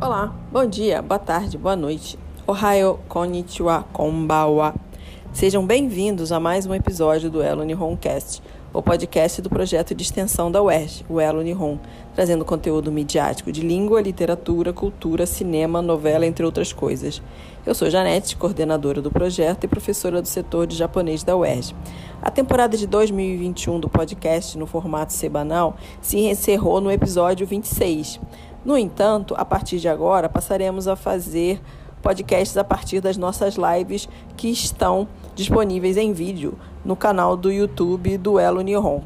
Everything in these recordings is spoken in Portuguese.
Olá, bom dia, boa tarde, boa noite. Ohio, konnichiwa, konbawa. Sejam bem-vindos a mais um episódio do Elo Nihoncast, o podcast do projeto de extensão da UERJ, o Elo Nihon, trazendo conteúdo midiático de língua, literatura, cultura, cinema, novela, entre outras coisas. Eu sou Janete, coordenadora do projeto e professora do setor de japonês da UERJ. A temporada de 2021 do podcast no formato semanal se encerrou no episódio 26. No entanto, a partir de agora, passaremos a fazer podcasts a partir das nossas lives que estão disponíveis em vídeo no canal do YouTube do Elo Nihon.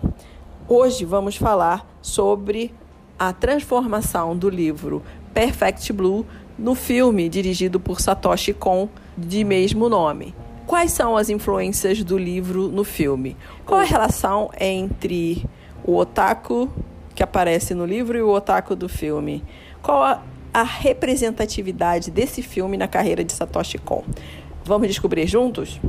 Hoje vamos falar sobre a transformação do livro Perfect Blue no filme dirigido por Satoshi Kon de mesmo nome. Quais são as influências do livro no filme? Qual a relação entre o otaku que aparece no livro e o otaku do filme? Qual a, a representatividade desse filme na carreira de Satoshi Kon? Vamos descobrir juntos?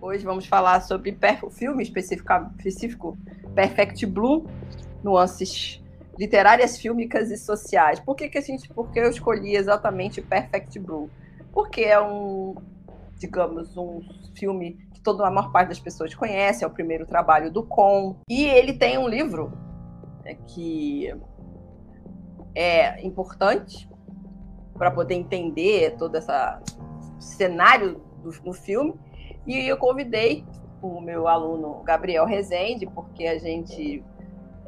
Hoje vamos falar sobre o filme específico Perfect Blue, nuances literárias, fílmicas e sociais. Por que, que a gente, por que eu escolhi exatamente Perfect Blue? Porque é um, digamos, um filme que toda a maior parte das pessoas conhece, é o primeiro trabalho do Con, e ele tem um livro né, que é importante para poder entender todo esse cenário do, do filme e eu convidei o meu aluno Gabriel Rezende, porque a gente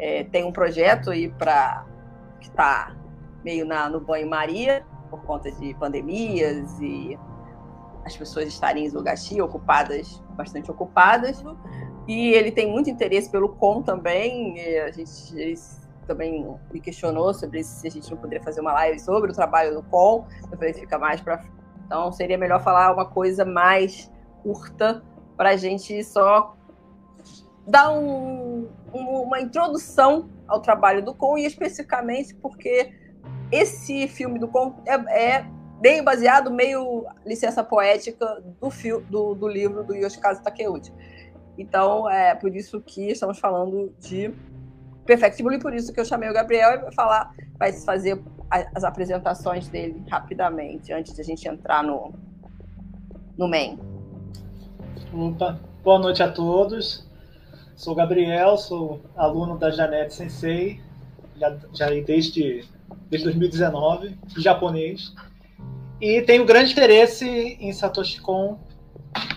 é, tem um projeto aí para que está meio na, no banho-maria, por conta de pandemias e as pessoas estarem em Zogaxi, ocupadas, bastante ocupadas. E ele tem muito interesse pelo com também. a gente também me questionou sobre se a gente não poderia fazer uma live sobre o trabalho do com. Eu falei, fica mais para. Então, seria melhor falar uma coisa mais curta para a gente só dar um, um, uma introdução ao trabalho do Con e especificamente porque esse filme do Con é, é meio baseado, meio licença poética do, do, do livro do Yoshikazu Takeuchi. Então, é por isso que estamos falando de Perfect Blue e por isso que eu chamei o Gabriel vai falar, vai fazer as apresentações dele rapidamente, antes de a gente entrar no, no main. Opa, boa noite a todos. Sou Gabriel, sou aluno da Janete Sensei, já, já desde, desde 2019, de japonês. E tenho grande interesse em Satoshi Kon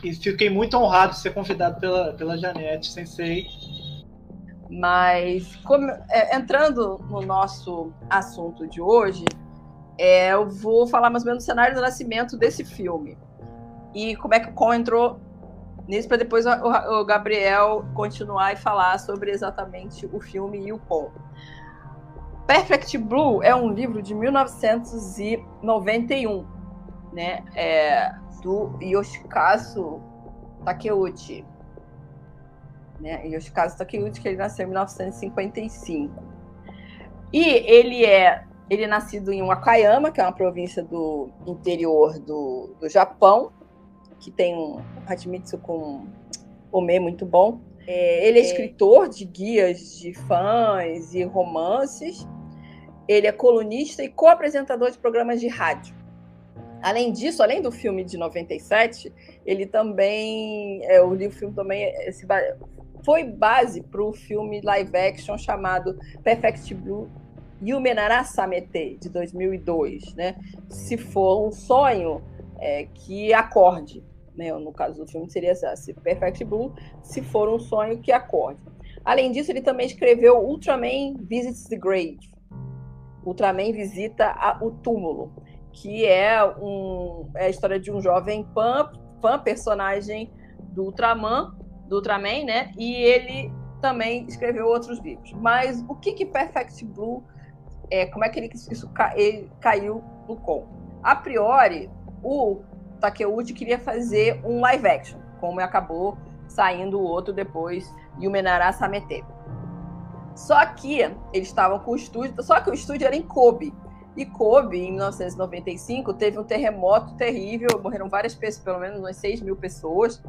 e fiquei muito honrado de ser convidado pela, pela Janete Sensei. Mas, como, é, entrando no nosso assunto de hoje, é, eu vou falar mais ou menos do cenário do nascimento desse filme. E como é que o Kon entrou nisso para depois o, Gabriel continuar e falar sobre exatamente o filme e o Paul. Perfect Blue é um livro de 1991, né? É, do Yoshikazu Takeuchi. Né? Yoshikazu Takeuchi, que ele nasceu em 1955. E ele é ele é nascido em Wakayama, que é uma província do interior do, do Japão, que tem um Hachimitsu com Ome muito bom. É, ele é, é escritor de guias de fãs e romances. Ele é colunista e co-apresentador de programas de rádio. Além disso, além do filme de 97, ele também. É, o livro filme também é, esse, foi base para o filme live action chamado Perfect Blue Yumenara Samete, de 2002. Né? Se for um sonho é, que acorde né? No caso do filme seria essa, Perfect Blue, se for um sonho que acorde. Além disso, ele também escreveu Ultraman Visits the Grave. Ultraman visita a, o túmulo, que é, um, é a história de um jovem fã, fã personagem do Ultraman, do Ultraman, né? E ele também escreveu outros livros. Mas o que que Perfect Blue é, como é que ele, isso ele caiu no com? A priori, o Takeuchi queria fazer um live action, como acabou saindo o outro depois, Yumenara Samete. Só que eles estavam com o estúdio, só que o estúdio era em Kobe. E Kobe, em 1995, teve um terremoto terrível, morreram várias pessoas, pelo menos umas 6 mil pessoas.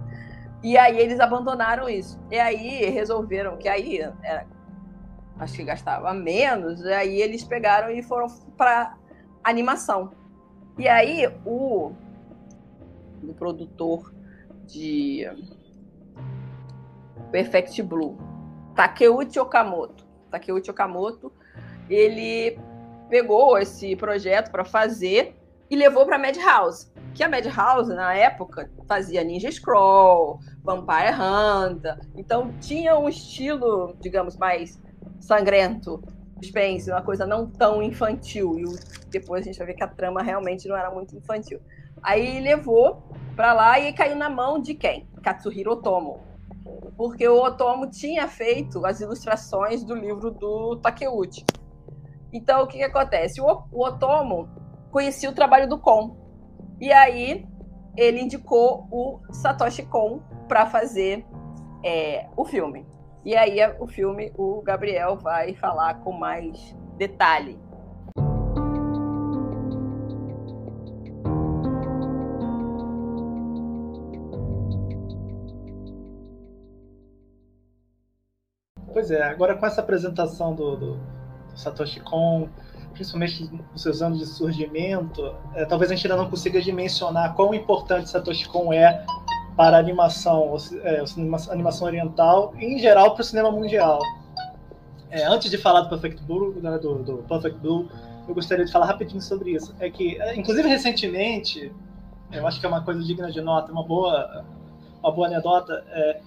E aí eles abandonaram isso. E aí resolveram que aí era, acho que gastava menos, e aí eles pegaram e foram para animação. E aí o, o produtor de Perfect Blue, Takeuchi Okamoto, Takeuchi Okamoto, ele pegou esse projeto para fazer e levou para Madhouse. Que a Madhouse, na época, fazia Ninja Scroll, Vampire Hunter. Então, tinha um estilo, digamos, mais sangrento, suspense, uma coisa não tão infantil. E depois a gente vai ver que a trama realmente não era muito infantil. Aí levou para lá e caiu na mão de quem? Katsuhiro Otomo. Porque o Otomo tinha feito as ilustrações do livro do Takeuchi. Então, o que, que acontece? O, o Otomo conhecia o trabalho do Kon. E aí, ele indicou o Satoshi Kon para fazer é, o filme. E aí, o filme, o Gabriel vai falar com mais detalhe. Pois é, agora com essa apresentação do, do Satoshi Kon, principalmente nos seus anos de surgimento, é, talvez a gente ainda não consiga dimensionar quão importante Satoshi Kon é para a animação, é, a animação oriental e, em geral, para o cinema mundial. É, antes de falar do Perfect Blue, né, do, do, Perfect Blue, eu gostaria de falar rapidinho sobre isso. É que, é, inclusive, recentemente, eu acho que é uma coisa digna de nota, uma boa, uma boa anedota, é,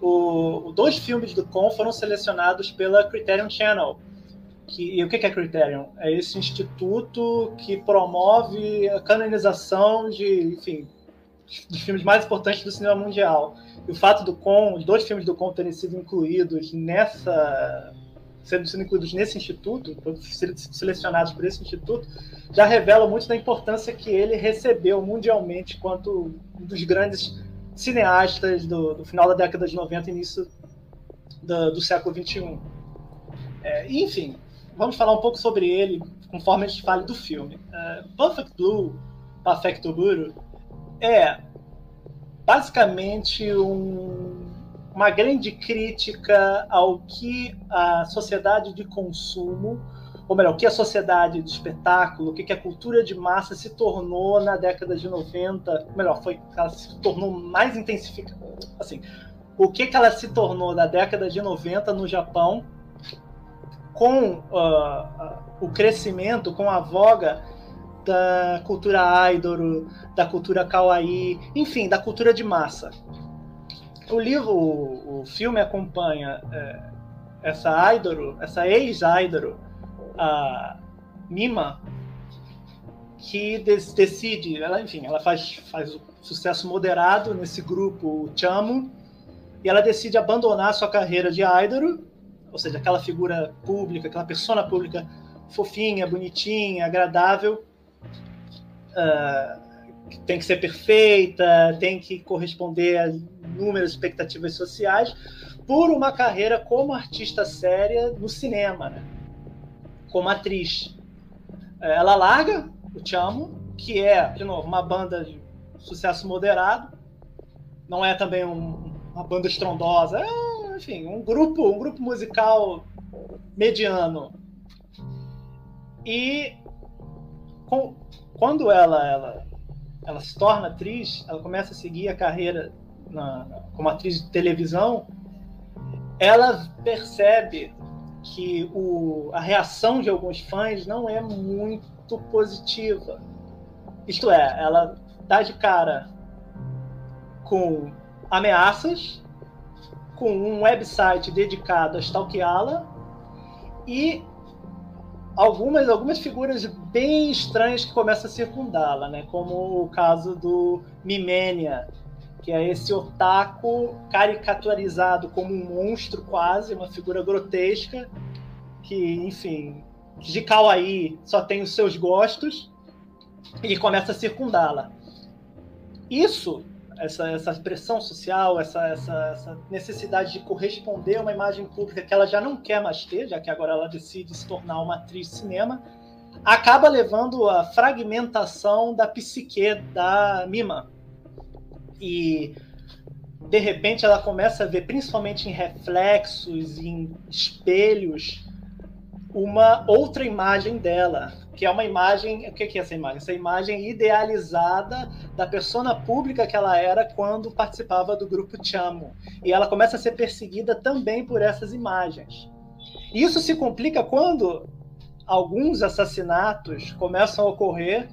o, dois filmes do Con foram selecionados pela Criterion Channel, que, e o que é Criterion? É esse instituto que promove a canonização de, enfim, dos filmes mais importantes do cinema mundial. E o fato do Con, os dois filmes do Con terem sido incluídos nessa sendo, sendo incluídos nesse instituto, selecionados por esse instituto, já revela muito da importância que ele recebeu mundialmente quanto um dos grandes cineastas do, do final da década de 90 início do, do século 21. É, enfim, vamos falar um pouco sobre ele conforme a gente fale do filme. Uh, Perfect Blue, Perfecto Blue, é basicamente um, uma grande crítica ao que a sociedade de consumo, ou melhor, o que a sociedade de espetáculo, o que a cultura de massa se tornou na década de 90, melhor, foi ela se tornou mais intensificada, assim, o que, que ela se tornou na década de 90 no Japão com uh, o crescimento, com a voga da cultura idol, da cultura kawaii, enfim, da cultura de massa. O livro, o, o filme acompanha é, essa idol, essa ex-idol, a Mima, que decide, ela, enfim, ela faz, faz sucesso moderado nesse grupo Chamo, e ela decide abandonar sua carreira de idol ou seja, aquela figura pública, aquela persona pública fofinha, bonitinha, agradável, uh, tem que ser perfeita, tem que corresponder a inúmeras expectativas sociais, por uma carreira como artista séria no cinema, né? Como atriz. Eh, ela larga o Chamo, que é, de novo, uma banda de sucesso moderado, não é também um, uma banda estrondosa, é enfim, um grupo, um grupo musical mediano. E com, quando ela, ela, ela se torna atriz, ela começa a seguir a carreira na, como atriz de televisão, ela percebe que o, a reação de alguns fãs não é muito positiva. Isto é, ela dá de cara com ameaças com um website dedicado a stalkeá-la e algumas, algumas figuras bem estranhas que começam a circundá-la, né? como o caso do Mimenia, que é esse otaku caricaturizado como um monstro quase, uma figura grotesca, que, enfim, de kawaii só tem os seus gostos e começa a circundá-la. Isso essa, essa pressão social, essa, essa, essa, necessidade de corresponder a uma imagem pública que ela já não quer mais ter, já que agora ela decide se tornar uma atriz de cinema, acaba levando à fragmentação da psique da Mima. E de repente ela começa a ver, principalmente em reflexos, em espelhos, uma outra imagem dela, que é uma imagem. O que é essa imagem? Essa imagem idealizada da persona pública que ela era quando participava do grupo Chamo. E ela começa a ser perseguida também por essas imagens. Isso se complica quando alguns assassinatos começam a ocorrer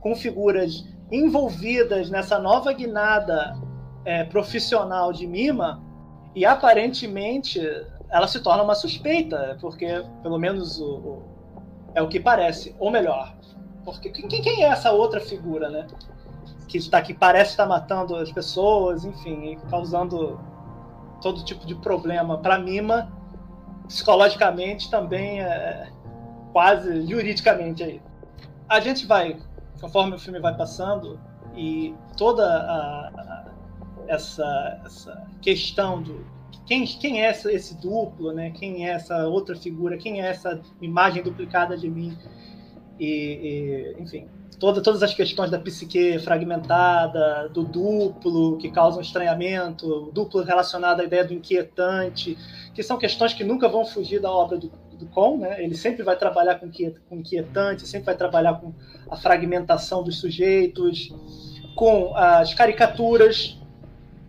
com figuras envolvidas nessa nova guinada é, profissional de Mima e aparentemente ela se torna uma suspeita, porque pelo menos o, o, é o que parece, ou melhor, porque quem, quem é essa outra figura, né? Que está que parece estar matando as pessoas, enfim, causando todo tipo de problema para Mima, psicologicamente também é quase juridicamente aí. A gente vai, conforme o filme vai passando e toda a, a, essa, essa questão do quem, quem é esse duplo, né? Quem é essa outra figura? Quem é essa imagem duplicada de mim? E, e enfim, toda, todas as questões da psique fragmentada, do duplo que causam estranhamento, o duplo relacionado à ideia do inquietante, que são questões que nunca vão fugir da obra do, do Con, né? Ele sempre vai trabalhar com, com inquietante, sempre vai trabalhar com a fragmentação dos sujeitos, com as caricaturas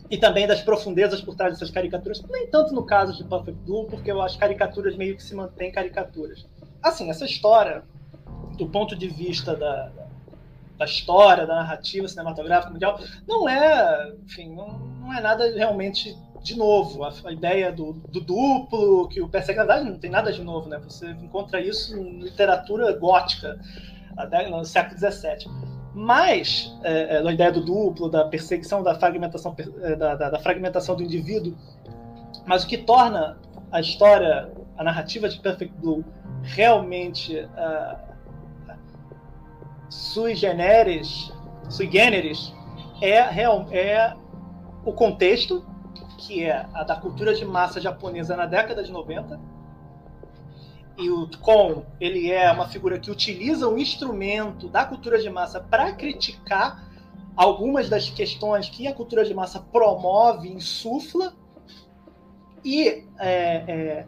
e também das profundezas por trás dessas caricaturas, nem tanto no caso de Perfect Blue, porque as caricaturas meio que se mantêm caricaturas. Assim, essa história, do ponto de vista da, da história, da narrativa cinematográfica mundial, não é, enfim, não, não é nada realmente de novo. A, a ideia do, do, duplo, que o persegue, na verdade, não tem nada de novo, né? Você encontra isso em literatura gótica, no século XVII. Mas é, é, a ideia do duplo, da perseguição, da fragmentação, é, da, da, da, fragmentação do indivíduo, mas o que torna a história, a narrativa de Perfect Blue realmente uh, sui generis, sui generis, é, real, é o contexto, que é a da cultura de massa japonesa na década de 90, e o Con ele é uma figura que utiliza um instrumento da cultura de massa para criticar algumas das questões que a cultura de massa promove, insufla, e é, é,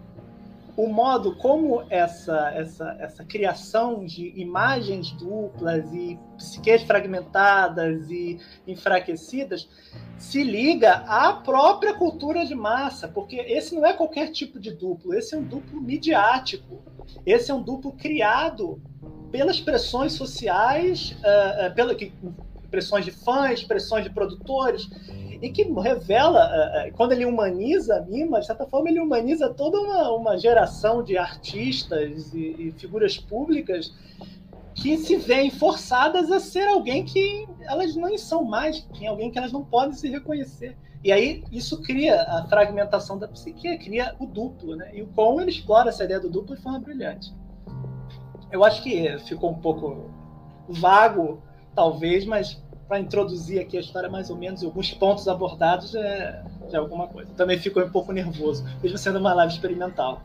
o modo como essa, essa, essa criação de imagens duplas e psiques fragmentadas e enfraquecidas se liga à própria cultura de massa, porque esse não é qualquer tipo de duplo, esse é um duplo midiático, esse é um duplo criado pelas pressões sociais, uh, uh, pela, que, pressões de fãs, pressões de produtores, e que revela, uh, uh, quando ele humaniza a Mima, de certa forma ele humaniza toda uma, uma geração de artistas e, e figuras públicas que se veem forçadas a ser alguém que elas não são mais, que alguém que elas não podem se reconhecer. E aí isso cria a fragmentação da psique, cria o duplo, né? E o Con ele explora essa ideia do duplo de forma brilhante. Eu acho que ficou um pouco vago, talvez, mas para introduzir aqui a história mais ou menos, alguns pontos abordados é, é alguma coisa. Também ficou um pouco nervoso, mesmo sendo uma live experimental.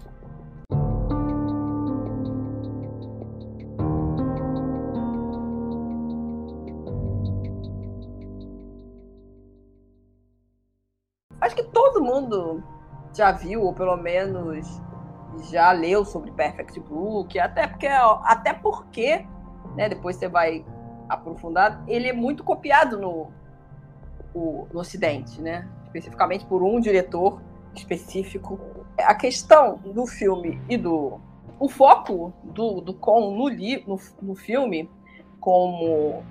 Acho que todo mundo já viu, ou pelo menos já leu sobre Perfect Blue, que até porque, até porque né, depois você vai aprofundado, ele é muito copiado no, o, no Ocidente, né? Especificamente por um diretor específico. A questão do filme e do. O foco do, do Con no, li, no, no filme, como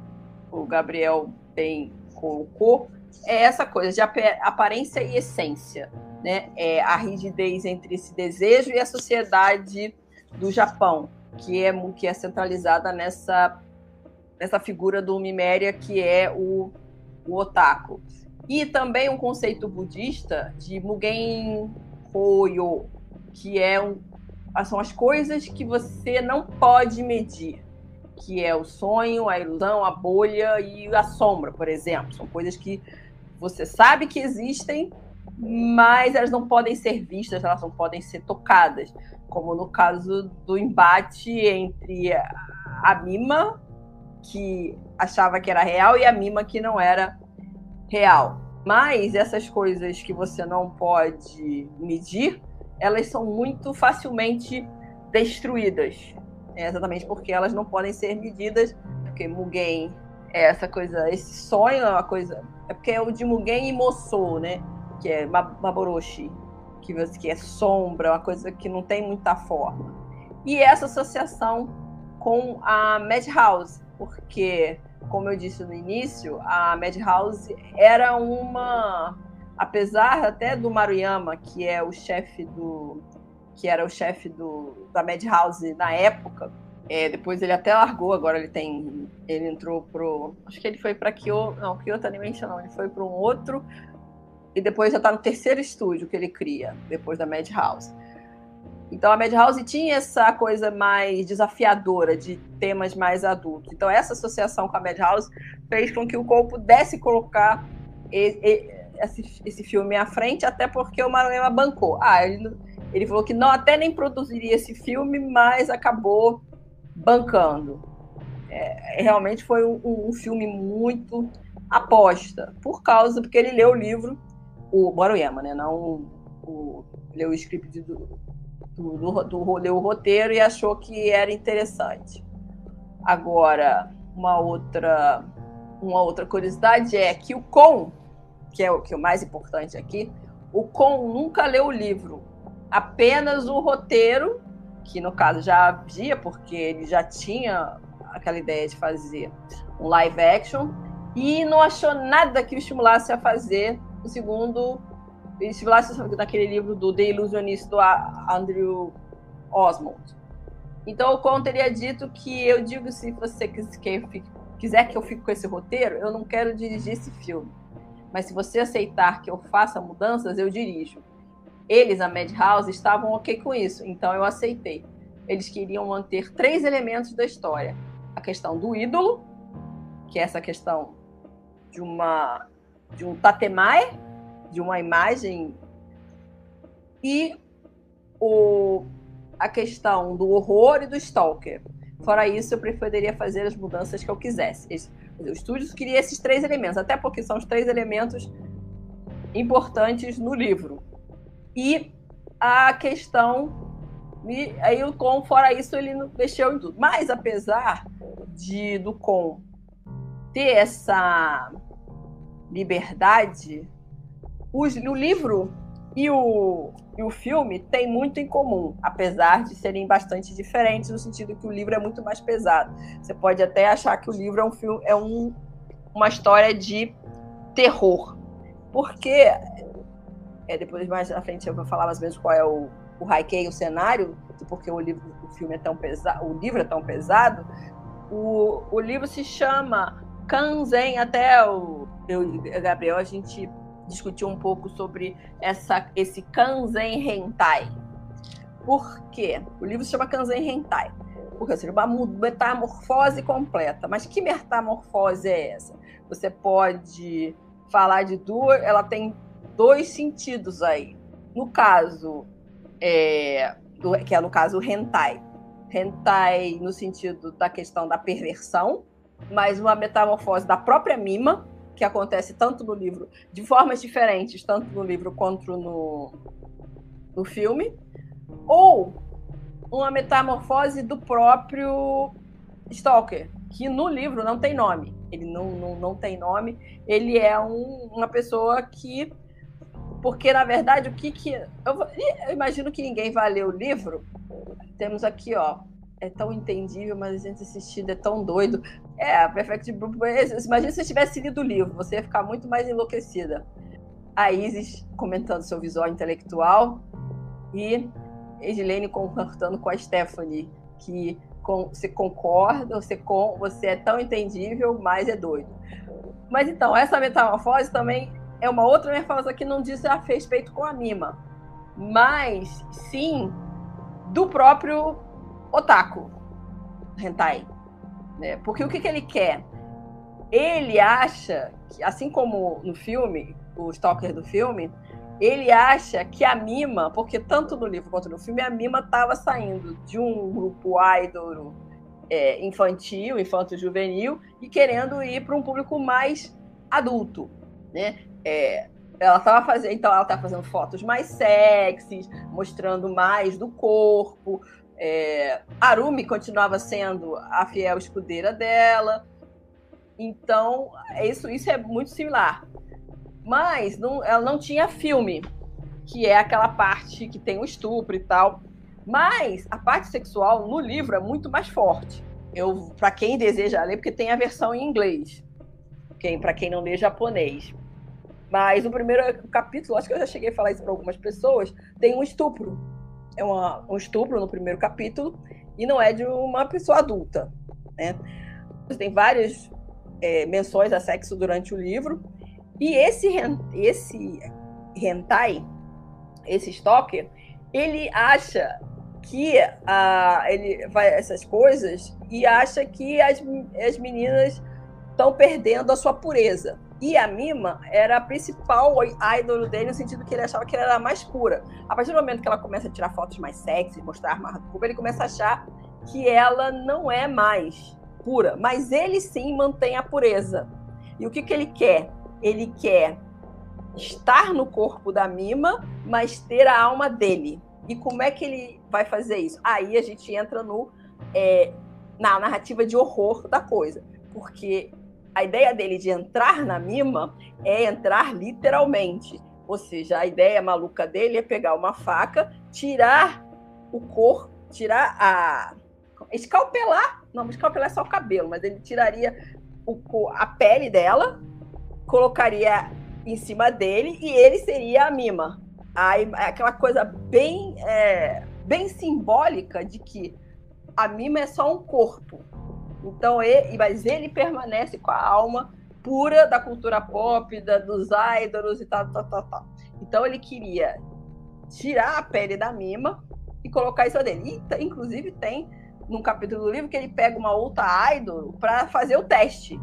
o Gabriel bem colocou, é essa coisa de aparência e essência. Né? É a rigidez entre esse desejo e a sociedade do Japão, que é, que é centralizada nessa nessa figura do Miméria que é o, o otaku. E também um conceito budista de Mugen Hoyo, que é um, são as coisas que você não pode medir, que é o sonho, a ilusão, a bolha e a sombra, por exemplo. São coisas que você sabe que existem, mas elas não podem ser vistas, elas não podem ser tocadas, como no caso do embate entre a Mima, que achava que era real, e a Mima que não era real. Mas essas coisas que você não pode medir, elas são muito facilmente destruídas. É exatamente porque elas não podem ser medidas, porque Mugen é essa coisa, esse sonho é uma coisa. É porque é o de Mugen e Moçou, né? Que é Maboroshi, que, que é sombra, uma coisa que não tem muita forma. E essa associação com a Madhouse, porque, como eu disse no início, a Madhouse era uma. Apesar até do Maruyama, que é o chefe do. que era o chefe do, da Madhouse na época, é, depois ele até largou, agora ele tem. Ele entrou pro. Acho que ele foi para Kyoto. Não, Kyoto Animation não, ele foi para um outro. E depois já está no terceiro estúdio que ele cria, depois da Madhouse. Então a Madhouse tinha essa coisa mais desafiadora de temas mais adultos. Então essa associação com a Madhouse fez com que o Cole pudesse colocar esse, esse filme à frente, até porque o Maruyama bancou. Ah, ele, ele falou que não, até nem produziria esse filme, mas acabou bancando. É, realmente foi um, um, filme muito aposta, por causa, porque ele leu o livro, o Maruyama, né? Não o, leu o script do, do, do, do, leu o roteiro e achou que era interessante. Agora, uma outra, uma outra curiosidade é que o Con, que é o que é o mais importante aqui, o Con nunca leu o livro, apenas o roteiro que no caso já havia, porque ele já tinha aquela ideia de fazer um live action, e não achou nada que o estimulasse a fazer o segundo, estimulasse naquele livro do The Illusionist do Andrew Osmond. Então o Con teria dito que eu digo se você quiser que eu fique com esse roteiro, eu não quero dirigir esse filme. Mas se você aceitar que eu faça mudanças, eu dirijo. Eles, a Madhouse, estavam ok com isso, então eu aceitei. Eles queriam manter três elementos da história: a questão do ídolo, que é essa questão de uma de um tatemai, de uma imagem, e o, a questão do horror e do stalker. Fora isso, eu preferiria fazer as mudanças que eu quisesse. o estúdio queria esses três elementos, até porque são os três elementos importantes no livro. E a questão. E aí o Com, fora isso, ele mexeu em tudo. Mas apesar de do Com ter essa liberdade, os, o livro e o, e o filme têm muito em comum, apesar de serem bastante diferentes, no sentido que o livro é muito mais pesado. Você pode até achar que o livro é um filme, é um, uma história de terror. Porque é, depois mais à frente eu vou falar mais ou menos qual é o, o haikai, o cenário, porque o livro, o filme é tão pesado, o livro é tão pesado. O, o livro se chama Kanzen, até o eu, Gabriel a gente discutiu um pouco sobre essa esse Kanzen Hentai. Por quê? O livro se chama Kanzen Hentai. Porque seria uma metamorfose completa. Mas que metamorfose é essa? Você pode falar de duas, ela tem dois sentidos aí. No caso, é, do, que é no caso o hentai. Hentai no sentido da questão da perversão, mas uma metamorfose da própria mima, que acontece tanto no livro, de formas diferentes, tanto no livro quanto no, no filme, ou uma metamorfose do próprio Stalker, que no livro não tem nome. Ele não, não, não tem nome. Ele é um, uma pessoa que porque, na verdade, o que que. Eu, eu, imagino que ninguém vai ler o livro. Temos aqui, ó. É tão entendível, mas a gente assistindo é tão doido. É, a Perfect Blue. Imagina se você tivesse lido o livro, você ia ficar muito mais enlouquecida. A Isis comentando seu visual intelectual e Edilene concordando com a Stephanie, que com, você concorda, você, com, você é tão entendível, mas é doido. Mas então, essa metamorfose também é uma outra nervosa que não diz a respeito com a Mima, mas sim do próprio Otaku Hentai. Né? Porque o que, que ele quer? Ele acha, que, assim como no filme, o Stalker do filme, ele acha que a Mima, porque tanto no livro quanto no filme, a Mima estava saindo de um grupo idol é, infantil, infanto-juvenil, e querendo ir para um público mais adulto, né? É, ela estava fazendo, então ela tá fazendo fotos mais sexys, mostrando mais do corpo. É, Arumi continuava sendo a fiel escudeira dela. Então, isso, isso é muito similar. Mas não, ela não tinha filme, que é aquela parte que tem o estupro e tal. Mas a parte sexual no livro é muito mais forte. Eu, para quem deseja ler, porque tem a versão em inglês. Quem, para quem não lê japonês. Mas o primeiro capítulo, acho que eu já cheguei a falar isso para algumas pessoas, tem um estupro. É uma, um estupro no primeiro capítulo e não é de uma pessoa adulta, né? Tem várias é, menções a sexo durante o livro e esse esse hentai, esse stalker, ele acha que a, ele vai essas coisas e acha que as, as meninas estão perdendo a sua pureza. E a Mima era a principal ídolo dele, no sentido que ele achava que ela era a mais pura. A partir do momento que ela começa a tirar fotos mais sexy, mostrar arma do ele começa a achar que ela não é mais pura. Mas ele sim mantém a pureza. E o que, que ele quer? Ele quer estar no corpo da Mima, mas ter a alma dele. E como é que ele vai fazer isso? Aí a gente entra no, é, na narrativa de horror da coisa. Porque a ideia dele de entrar na Mima é entrar literalmente. Ou seja, a ideia maluca dele é pegar uma faca, tirar o corpo, tirar a. escalpelar. Não, escalpelar é só o cabelo, mas ele tiraria o, a pele dela, colocaria em cima dele e ele seria a Mima. Aí, aquela coisa bem, é, bem simbólica de que a Mima é só um corpo. Então, ele, mas ele permanece com a alma pura da cultura pop, da, dos idols e tal, tal, tal, tal. Então, ele queria tirar a pele da Mima e colocar isso dele. E, inclusive, tem num capítulo do livro que ele pega uma outra idol para fazer o teste.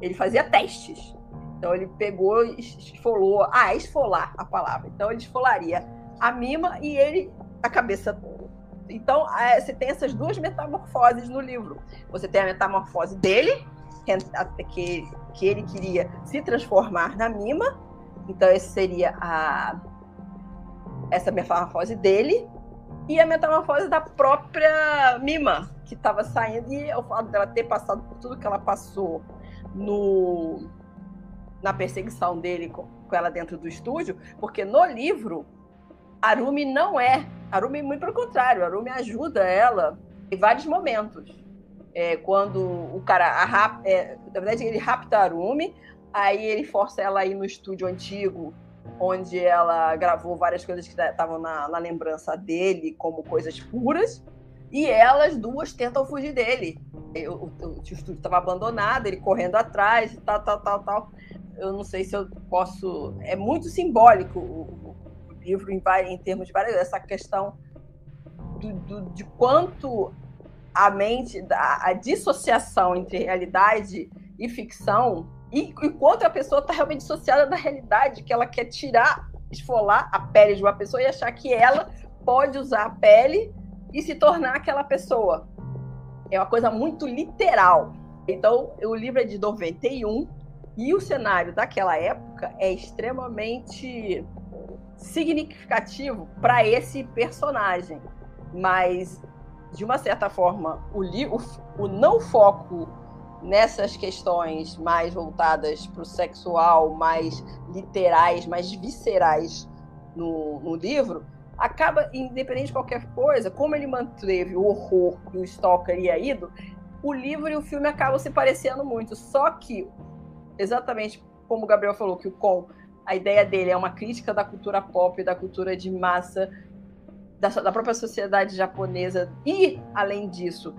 Ele fazia testes. Então ele pegou e esfolou, ah, esfolar a palavra. Então ele esfolaria a mima e ele a cabeça. Então é, você tem essas duas metamorfoses no livro. Você tem a metamorfose dele, que, que ele queria se transformar na mima. Então esse seria a essa metamorfose dele e a metamorfose da própria Mima, que estava saindo, e o fato dela ter passado por tudo que ela passou no na perseguição dele com, com ela dentro do estúdio, porque no livro Arumi não é. Arumi, muito pelo contrário, Arumi ajuda ela em vários momentos. É, quando o cara, a, é, na verdade, ele rapta Arumi, aí ele força ela a ir no estúdio antigo, onde ela gravou várias coisas que estavam na, na lembrança dele, como coisas puras, e elas duas tentam fugir dele. O, o, o estúdio estava abandonado, ele correndo atrás, tal, tal, tal, tal eu não sei se eu posso. É muito simbólico livro em, em, termos de várias. Essa questão do, do, de quanto a mente, a, a, dissociação entre realidade e ficção, e, e quanto a pessoa está realmente dissociada da realidade, que ela quer tirar, esfolar a pele de uma pessoa e achar que ela pode usar a pele e se tornar aquela pessoa. É uma coisa muito literal. Então, o livro é de 91, e o cenário daquela época é extremamente significativo para esse personagem. Mas, de uma certa forma, o, o, o não foco nessas questões mais voltadas para o sexual, mais literais, mais viscerais no, no livro, acaba, independente de qualquer coisa, como ele manteve o horror e o Stalker e a ido, o livro e o filme acabam se parecendo muito. Só que exatamente como o Gabriel falou, que o Con, a ideia dele é uma crítica da cultura pop, da cultura de massa, da, da própria sociedade japonesa, e, além disso,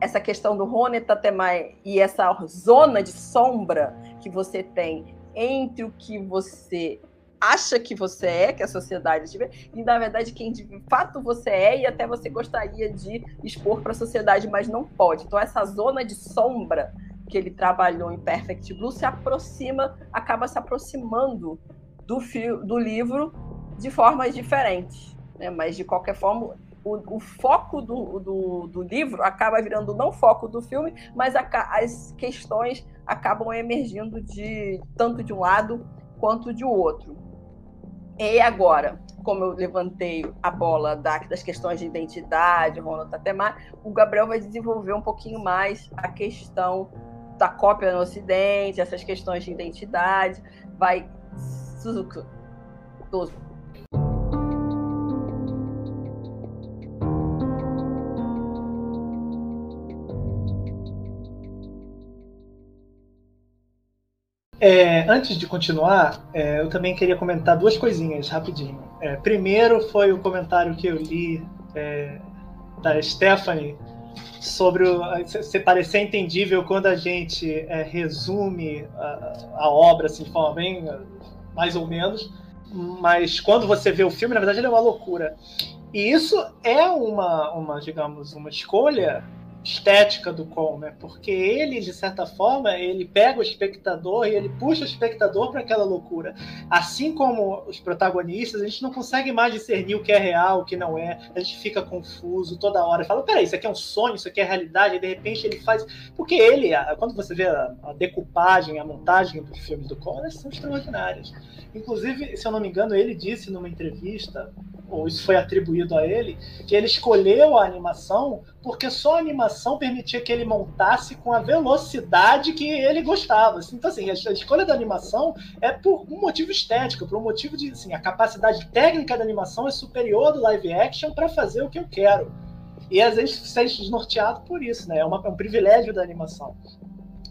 essa questão do Rone Tatemai e essa zona de sombra que você tem entre o que você acha que você é, que a sociedade tiver, e na verdade quem de fato você é e até você gostaria de expor para a sociedade, mas não pode. Então essa zona de sombra que ele trabalhou em Perfect Blue se aproxima, acaba se aproximando do, fio, do livro de formas diferentes. Né? Mas, de qualquer forma, o, o foco do, do, do, livro acaba virando não foco do filme, mas a, as questões acabam emergindo de tanto de um lado quanto de outro. E agora, como eu levantei a bola das questões de identidade, Ronald Tatemar, o Gabriel vai desenvolver um pouquinho mais a questão da cópia no Ocidente, essas questões de identidade, vai Suzuki, É, antes de continuar, é, eu também queria comentar duas coisinhas rapidinho. É, primeiro foi o comentário que eu li é, da Stephanie sobre o, se parecer entendível quando a gente é, resume a, a, obra assim, de forma bem mais ou menos, mas quando você vê o filme, na verdade ele é uma loucura. E isso é uma, uma digamos, uma escolha estética do Con, né? Porque ele, de certa forma, ele pega o espectador e ele puxa o espectador para aquela loucura. Assim como os protagonistas, a gente não consegue mais discernir o que é real, o que não é. A gente fica confuso toda hora. Fala, peraí, isso aqui é um sonho, isso aqui é realidade. E de repente ele faz. Porque ele, quando você vê a, decupagem, a montagem dos filmes do Con, elas são extraordinárias. Inclusive, se eu não me engano, ele disse numa entrevista, ou isso foi atribuído a ele, que ele escolheu a animação porque só a animação permitia que ele montasse com a velocidade que ele gostava. Assim, então, assim, a escolha da animação é por um motivo estético, por um motivo de, assim, a capacidade técnica da animação é superior do live action para fazer o que eu quero. E às vezes se sente desnorteado por isso, né? É, uma, é, um privilégio da animação.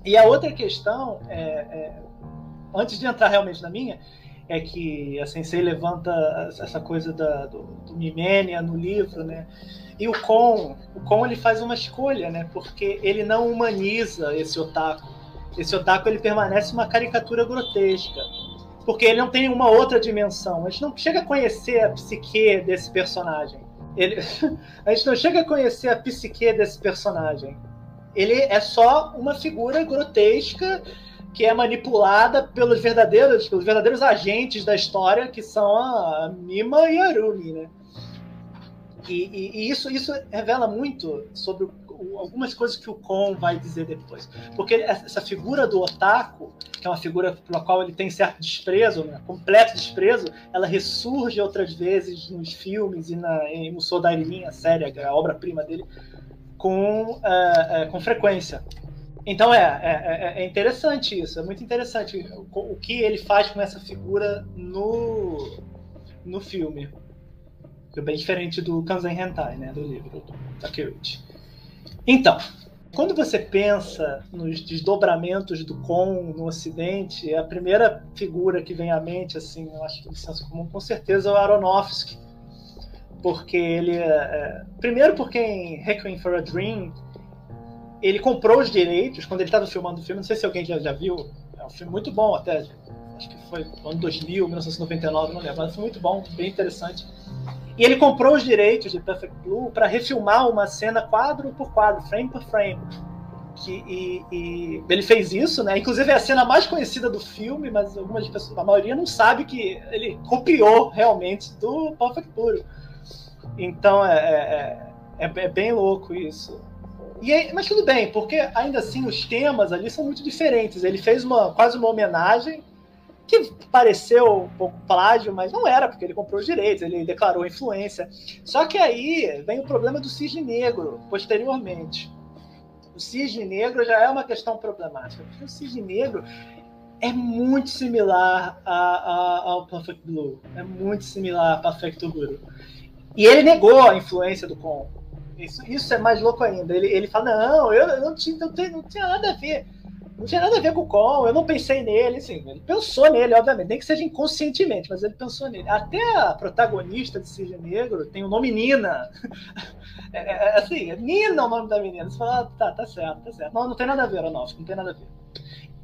E a outra questão, é, é, antes de entrar realmente na minha, é que a Sensei levanta essa coisa da, do, do no livro, né? E o Kon, o Kon ele faz uma escolha, né? Porque ele não humaniza esse otaku. Esse otaku ele permanece uma caricatura grotesca. Porque ele não tem uma outra dimensão. A gente não chega a conhecer a psique desse personagem. Ele, a gente não chega a conhecer a psique desse personagem. Ele é só uma figura grotesca que é manipulada pelos verdadeiros, pelos verdadeiros agentes da história, que são a Mima e a Arumi, né? E, e, e, isso, isso revela muito sobre o, algumas coisas que o Kon vai dizer depois. Porque essa figura do otaku, que é uma figura pela qual ele tem certo desprezo, né, completo desprezo, ela ressurge outras vezes nos filmes e na, em Musou Dairimin, a série, a obra-prima dele, com, uh, uh, com frequência. Então é, é, é, é, interessante isso, é muito interessante o, o que ele faz com essa figura no, no filme é bem diferente do Kanzen Hentai, né, do livro do Takeuchi. Então, quando você pensa nos desdobramentos do Kon no Ocidente, a primeira figura que vem à mente, assim, eu acho que no senso comum, com certeza é o Aronofsky. Porque ele. É, é primeiro, porque em Requiem for a Dream, ele comprou os direitos quando ele estava filmando o filme. Não sei se alguém já, já viu. É um filme muito bom, até. Acho que foi no ano 2000, 1999, não lembro. Mas foi muito bom, bem interessante e ele comprou os direitos de Perfect Blue para refilmar uma cena quadro por quadro, frame por frame. Que, e, e, ele fez isso, né? Inclusive é a cena mais conhecida do filme, mas algumas pessoas, a maioria não sabe que ele copiou realmente do Perfect Blue. Então é, é, é, é bem louco isso. E aí, mas tudo bem, porque ainda assim os temas ali são muito diferentes. Ele fez uma quase uma homenagem que pareceu um pouco plágio, mas não era, porque ele comprou os direitos, ele declarou influência. Só que aí vem o problema do cisne negro, posteriormente. O cisne negro já é uma questão problemática, porque o cisne negro é muito similar a, a, ao Perfect Blue, é muito similar a Perfect Blue. E ele negou a influência do Con. Isso, isso é mais louco ainda. Ele, ele fala: não, eu, não, tinha, não, tinha, não tinha nada a ver não tinha nada a ver com o Con, eu não pensei nele, assim, ele pensou nele, obviamente, nem que seja inconscientemente, mas ele pensou nele. Até a protagonista de Cisne Negro tem o nome Nina. É, é, assim, Nina é o nome da menina. Você fala, ah, tá, tá certo, tá certo. Não, não tem nada a ver, Aronofsky, não tem nada a ver.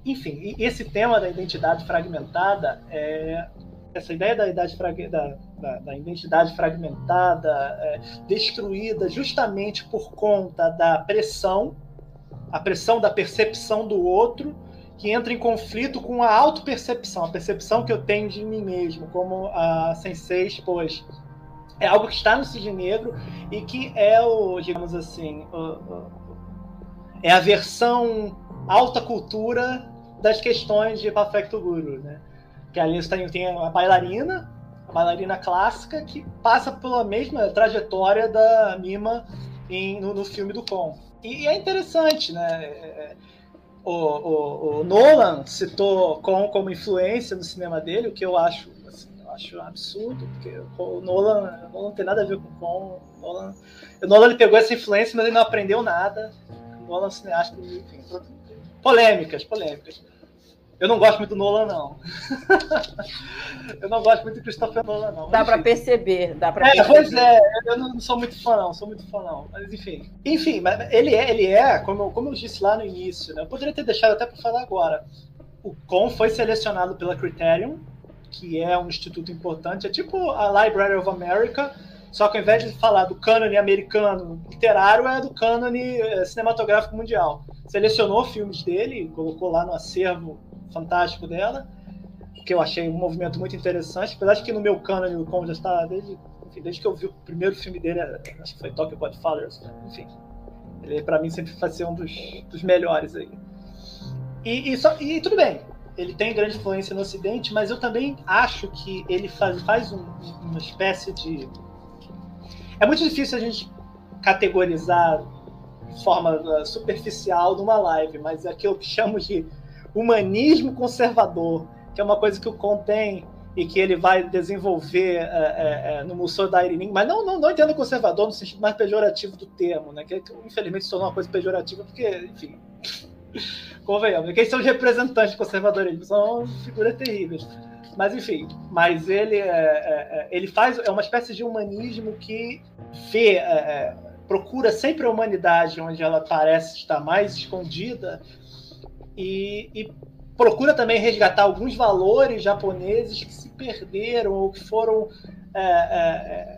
Enfim, esse tema da identidade fragmentada, é, essa ideia da, idade da, da, da identidade fragmentada, é, destruída justamente por conta da pressão a pressão da percepção do outro que entra em conflito com a autopercepção, a percepção que eu tenho de mim mesmo, como a Sensei expôs. é algo que está no Cisne Negro e que é o, digamos assim, o, o, é a versão alta cultura das questões de Perfecto Guru, né? Que ali tem, tem a bailarina, a bailarina clássica, que passa pela mesma trajetória da Mima em, no, no, filme do Con. E, é interessante, né? É, o, o, o, Nolan citou Con como influência no cinema dele, o que eu acho, assim, eu acho absurdo, porque o Nolan, o Nolan não tem nada a ver com Con. O Nolan, o Nolan ele pegou essa influência, mas ele não aprendeu nada. O Nolan é um cineasta, enfim, polêmicas, polêmicas. Eu não gosto muito do Nolan, não. eu não gosto muito do Christopher Nolan, não. Dá para perceber, dá para é, perceber. Pois é, eu não sou muito fã, não, sou muito fã, não. Mas enfim. Enfim, mas ele é, ele é como, como eu disse lá no início, né? Eu poderia ter deixado até para falar agora. O Con foi selecionado pela Criterion, que é um instituto importante, é tipo a Library of America, só que ao invés de falar do cânone americano literário, é do cânone eh, cinematográfico mundial. Selecionou filmes dele, colocou lá no acervo fantástico dela, que eu achei um movimento muito interessante, apesar de que no meu cânone o Kong já está desde, enfim, desde que eu vi o primeiro filme dele, acho que foi Tokyo Godfathers, enfim. Ele para mim sempre vai ser um dos, dos melhores aí. E, e, só, e, tudo bem, ele tem grande influência no Ocidente, mas eu também acho que ele faz, faz um, uma espécie de. É muito difícil a gente categorizar de forma superficial numa live, mas é aquilo que chamo de humanismo conservador, que é uma coisa que o Con tem e que ele vai desenvolver é, é, é no Museu da Irinim, mas não, não, não entendo conservador no sentido mais pejorativo do termo, né? Que, infelizmente se tornou uma coisa pejorativa, porque, enfim, convenhamos, quem são os representantes do conservadorismo? São figuras terríveis. Mas enfim, mas ele, é, é, é, ele faz é uma espécie de humanismo que vê, procura sempre a humanidade onde ela parece estar mais escondida e, e procura também resgatar alguns valores japoneses que se perderam ou que foram, é, é, é,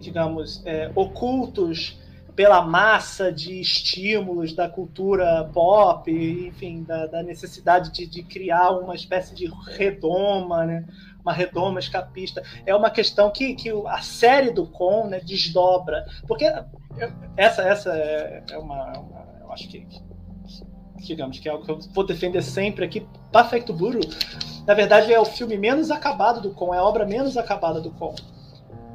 digamos, é, ocultos pela massa de estímulos da cultura pop, enfim, da, da necessidade de, de, criar uma espécie de redoma, né? uma redoma escapista. É uma questão que, que a série do Con né, desdobra. Porque essa, essa é, é uma, uma Eu acho que digamos, que é algo que eu vou defender sempre aqui. Perfect Blue, na verdade, é o filme menos acabado do Con, é a obra menos acabada do Con.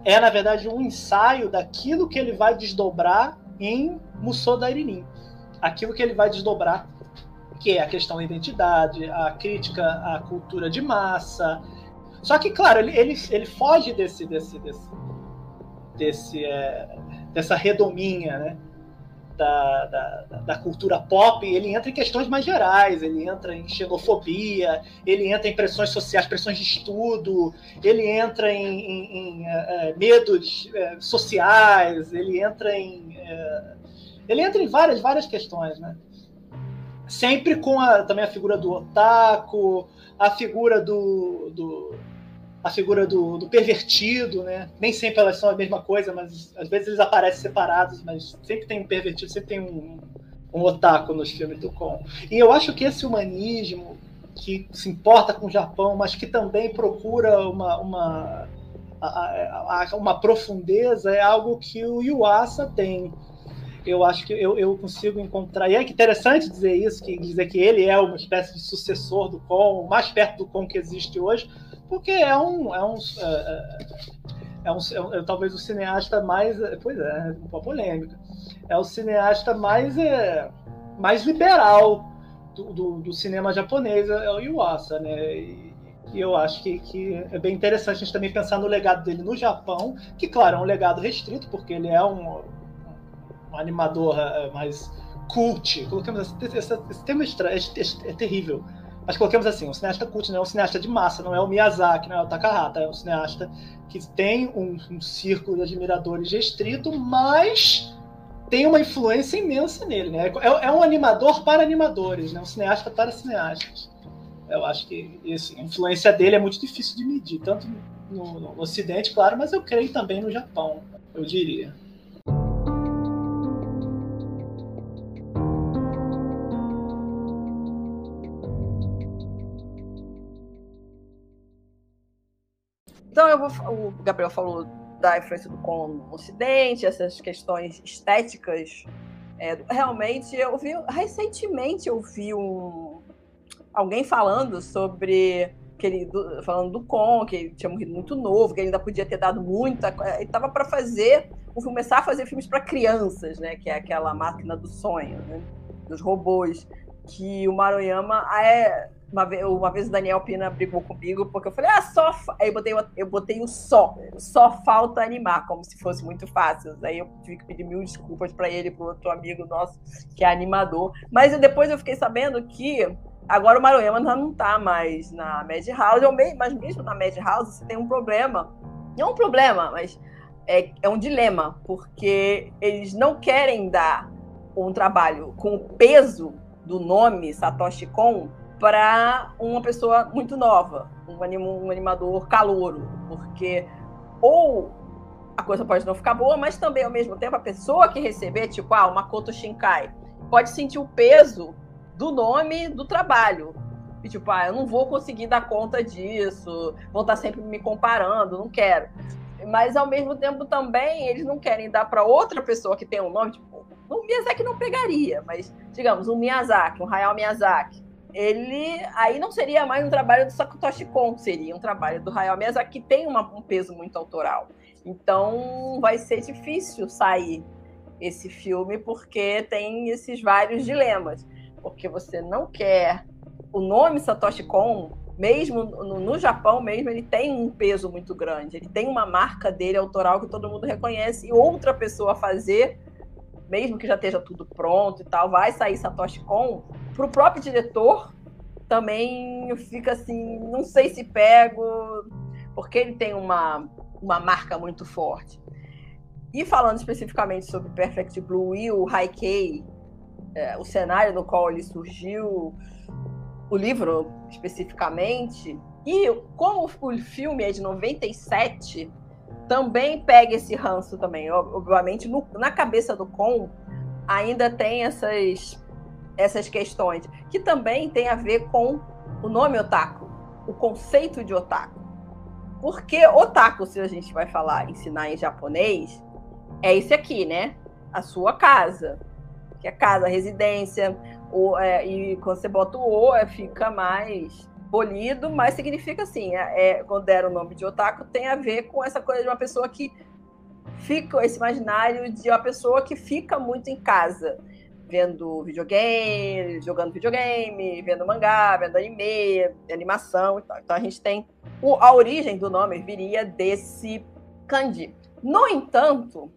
É, na verdade, um ensaio daquilo que ele vai desdobrar em Musou Dairinim. Aquilo que ele vai desdobrar, que é a questão da identidade, a crítica à cultura de massa. Só que, claro, ele, ele, ele foge desse, desse, desse, desse é, dessa redominha, né? Da, da, da, cultura pop, ele entra em questões mais gerais, ele entra em xenofobia, ele entra em pressões sociais, pressões de estudo, ele entra em, em, em uh, medos uh, sociais, ele entra em. Ele entra em várias, várias questões, né? Sempre com a, também a figura do otaku, a figura do, do a figura do, do, pervertido, né? Nem sempre elas são a mesma coisa, mas às vezes eles aparecem separados, mas sempre tem um pervertido, sempre tem um, um otaku nos filmes do Kon. E eu acho que esse humanismo que se importa com o Japão, mas que também procura uma, uma, uma profundeza, é algo que o Yuasa tem. Eu acho que eu, eu consigo encontrar. E é interessante dizer isso, que dizer que ele é uma espécie de sucessor do Kon, mais perto do Kon que existe hoje, porque é um. É um, é, é um, é, é talvez o cineasta mais. Pois é, uma polêmica. É o cineasta mais, é, mais liberal do, do, do cinema japonês, é o Yuasa, né? E, e eu acho que, que, é bem interessante a gente também pensar no legado dele no Japão, que, claro, é um legado restrito, porque ele é um, um animador é, mais cult. Colocamos esse, esse, esse termo é, é, é terrível mas coloquemos assim, um cineasta cult não é um cineasta de massa, não é o Miyazaki, não é o Takahata, é um cineasta que tem um, um círculo de admiradores restrito, mas tem uma influência imensa nele, né? É, é, um animador para animadores, né? Um cineasta para cineastas. Eu acho que assim, a influência dele é muito difícil de medir, tanto no, no Ocidente, claro, mas eu creio também no Japão, eu diria. Então eu vou. O Gabriel falou da influência do Kon no Ocidente, essas questões estéticas. É, realmente, eu vi recentemente eu vi um, alguém falando sobre que ele do, falando do Con, que ele tinha morrido muito novo, que ele ainda podia ter dado muita, ele estava para fazer, começar a fazer filmes para crianças, né, que é aquela máquina do sonho, né, dos robôs, que o Maruyama é uma vez, uma vez o Daniel Pina brigou comigo porque eu falei, ah, só. Aí eu botei, eu botei o só. Só falta animar, como se fosse muito fácil. Aí eu tive que pedir mil desculpas para ele, para outro amigo nosso, que é animador. Mas depois eu fiquei sabendo que agora o Maruyama não está mais na Mad House, mas mesmo na Mad House você tem um problema. Não um problema, mas é, é um dilema, porque eles não querem dar um trabalho com o peso do nome Satoshi Kon para uma pessoa muito nova, um, anim, um animador calouro, porque ou a coisa pode não ficar boa, mas também ao mesmo tempo a pessoa que receber, tipo, ah, uma Makoto Shinkai, pode sentir o peso do nome do trabalho. E tipo, ah, eu não vou conseguir dar conta disso, vão estar sempre me comparando, não quero. Mas ao mesmo tempo também eles não querem dar para outra pessoa que tem um nome, tipo, o Miyazaki não pegaria, mas digamos, um Miyazaki, um Hayao Miyazaki, ele aí não seria mais um trabalho do Satoshi Kon, seria um trabalho do Hayao Miyazaki que tem uma, um peso muito autoral. Então vai ser difícil sair esse filme porque tem esses vários dilemas, porque você não quer o nome Satoshi Kon, mesmo no, no Japão mesmo, ele tem um peso muito grande, ele tem uma marca dele autoral que todo mundo reconhece e outra pessoa fazer mesmo que já esteja tudo pronto e tal, vai sair Satoshi Kon, para o próprio diretor também fica assim, não sei se pego, porque ele tem uma, uma marca muito forte. E falando especificamente sobre Perfect Blue e o Haikyei, é, o cenário no qual ele surgiu, o livro especificamente, e como o filme é de 97, também pega esse ranço também. Obviamente, no, na cabeça do Con ainda tem essas, essas questões, que também tem a ver com o nome otaku, o conceito de otaku. Porque otaku, se a gente vai falar, ensinar em japonês, é isso aqui, né? A sua casa. Que é casa, residência. Ou, é, e quando você bota o O, é, fica mais polido, mas significa assim, é, é, quando era o nome de otaku, tem a ver com essa coisa de uma pessoa que fica, esse imaginário de uma pessoa que fica muito em casa, vendo videogame, jogando videogame, vendo mangá, vendo anime, animação e tal. Então a gente tem o, a origem do nome viria desse kanji. No entanto,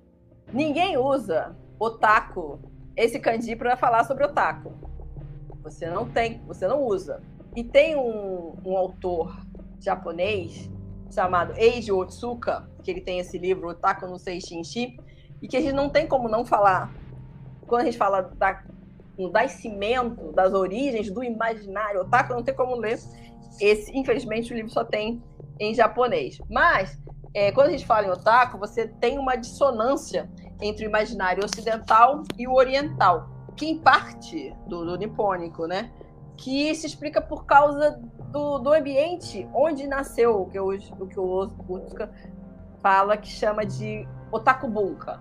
ninguém usa otaku, esse kanji para falar sobre otaku. Você não tem, você não usa. E tem um, um autor japonês chamado Eiji Otsuka, que ele tem esse livro, Otaku no Seishinshi, e que a gente não tem como não falar. Quando a gente fala da, do nascimento, das origens do imaginário otaku, não tem como ler. Esse, infelizmente, o livro só tem em japonês. Mas, é, quando a gente fala em otaku, você tem uma dissonância entre o imaginário ocidental e o oriental, que em parte do, do nipônico, né? Que se explica por causa do, do ambiente onde nasceu o que, o, o que o Utsuka fala que chama de otakubunka,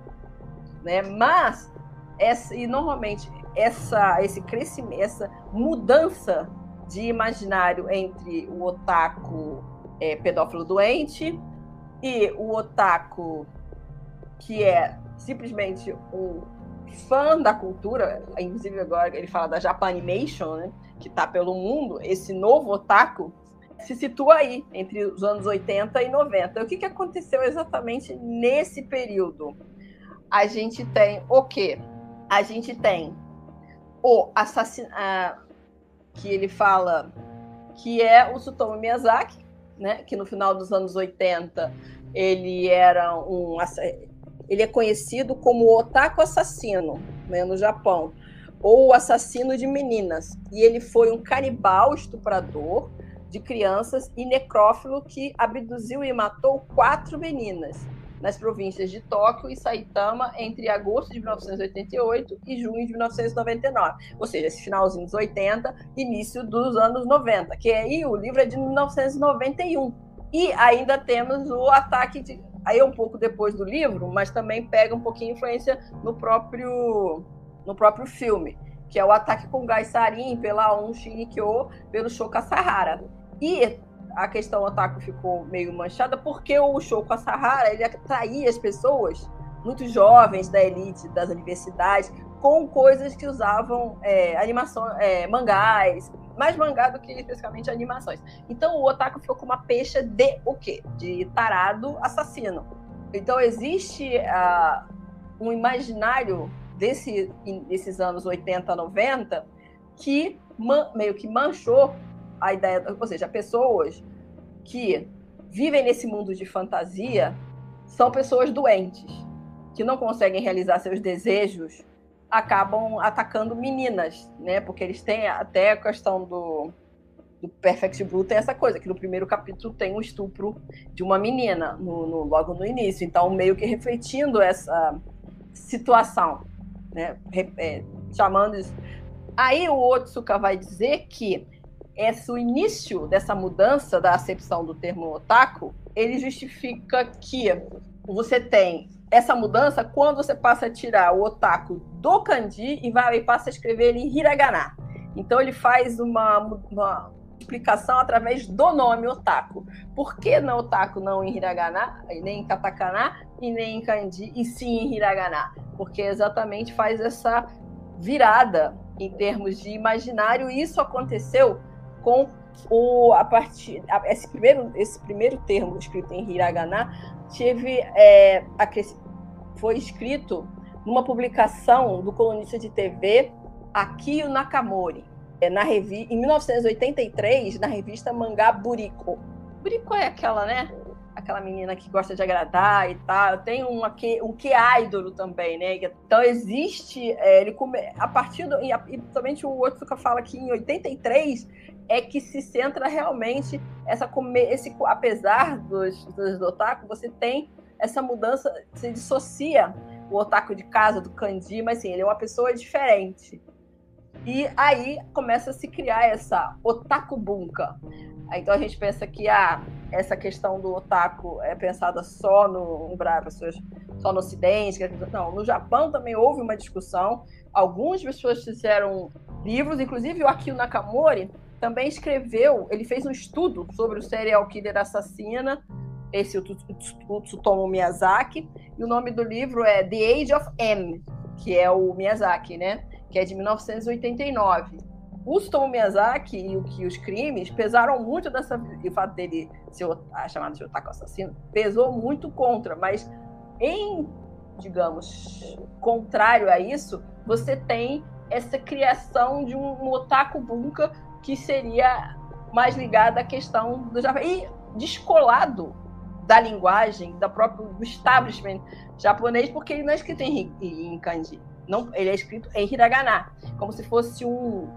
né? Mas essa e normalmente essa esse crescimento, essa mudança de imaginário entre o otaku é, pedófilo doente e o otaku que é simplesmente um fã da cultura, inclusive agora ele fala da Japanimation, né? Que está pelo mundo, esse novo otaku, se situa aí, entre os anos 80 e 90. O que, que aconteceu exatamente nesse período? A gente tem o quê? A gente tem o assassinato, que ele fala que é o Tsutomu Miyazaki, né? que no final dos anos 80 ele era um ele é conhecido como o otaku assassino né, no Japão ou assassino de meninas. E ele foi um canibal estuprador de crianças e necrófilo que abduziu e matou quatro meninas nas províncias de Tóquio e Saitama entre agosto de 1988 e junho de 1999. Ou seja, esse finalzinho dos 80, início dos anos 90, que aí o livro é de 1991. E ainda temos o ataque de aí é um pouco depois do livro, mas também pega um pouquinho influência no próprio no próprio filme, que é o ataque com gás sarin pela um Shinikyo pelo Shoka Sahara. E a questão ataque ficou meio manchada porque o Shoka Sahara ele atraía as pessoas muito jovens da elite das universidades com coisas que usavam é, animação, é, mangás, mais mangá do que especificamente animações. Então o otaku ficou com uma pecha de o quê? De tarado assassino. Então existe uh, um imaginário desse, desses anos 80, 90 que man, meio que manchou a ideia, ou seja, pessoas que vivem nesse mundo de fantasia são pessoas doentes, que não conseguem realizar seus desejos acabam atacando meninas, né? Porque eles têm até a questão do, do Perfect Blue tem essa coisa, que no primeiro capítulo tem um estupro de uma menina, no, no, logo no início. Então, meio que refletindo essa situação, né? É, chamando isso. Aí o Otsuka vai dizer que esse, o início dessa mudança da acepção do termo otaku, ele justifica que você tem essa mudança quando você passa a tirar o otaku do kanji e vai e passa a escrever ele em hiragana. Então ele faz uma, uma explicação através do nome otaku. Por que não otaku não em hiragana, nem em katakana e nem em kanji, e sim em hiragana? Porque exatamente faz essa virada em termos de imaginário. E isso aconteceu com o a partir esse primeiro esse primeiro termo escrito em hiragana teve é, a, foi escrito numa publicação do colunista de TV Akio Nakamori, na revi em 1983, na revista Mangá Buriko. Buriko é aquela, né? Aquela menina que gosta de agradar e tal. Tem uma que, um que idol também, né? Então existe, é, ele come, a partir do. E, e somente o Otsuka fala que em 83 é que se centra realmente essa esse apesar dos, dos otaku, você tem essa mudança se dissocia o otaku de casa do kanji, mas assim, ele é uma pessoa diferente. E aí começa a se criar essa otaku bunka. Então a gente pensa que ah, essa questão do otaku é pensada só no pessoas só no Ocidente. Não, no Japão também houve uma discussão. Algumas pessoas fizeram livros, inclusive o Akio Nakamori também escreveu, ele fez um estudo sobre o serial killer assassina esse o Tsutomu Miyazaki, e o nome do livro é The Age of M, que é o Miyazaki, né? Que é de 1989. O Tsutomu Miyazaki e o que os crimes pesaram muito dessa e o fato dele ser chamado de otaku assassino pesou muito contra, mas em digamos contrário a isso, você tem essa criação de um, um otaku bunka que seria mais ligada à questão do Japão e descolado da linguagem, da própria, do establishment japonês, porque ele não é escrito em, em kanji. Não, ele é escrito em hiragana, como se fosse um.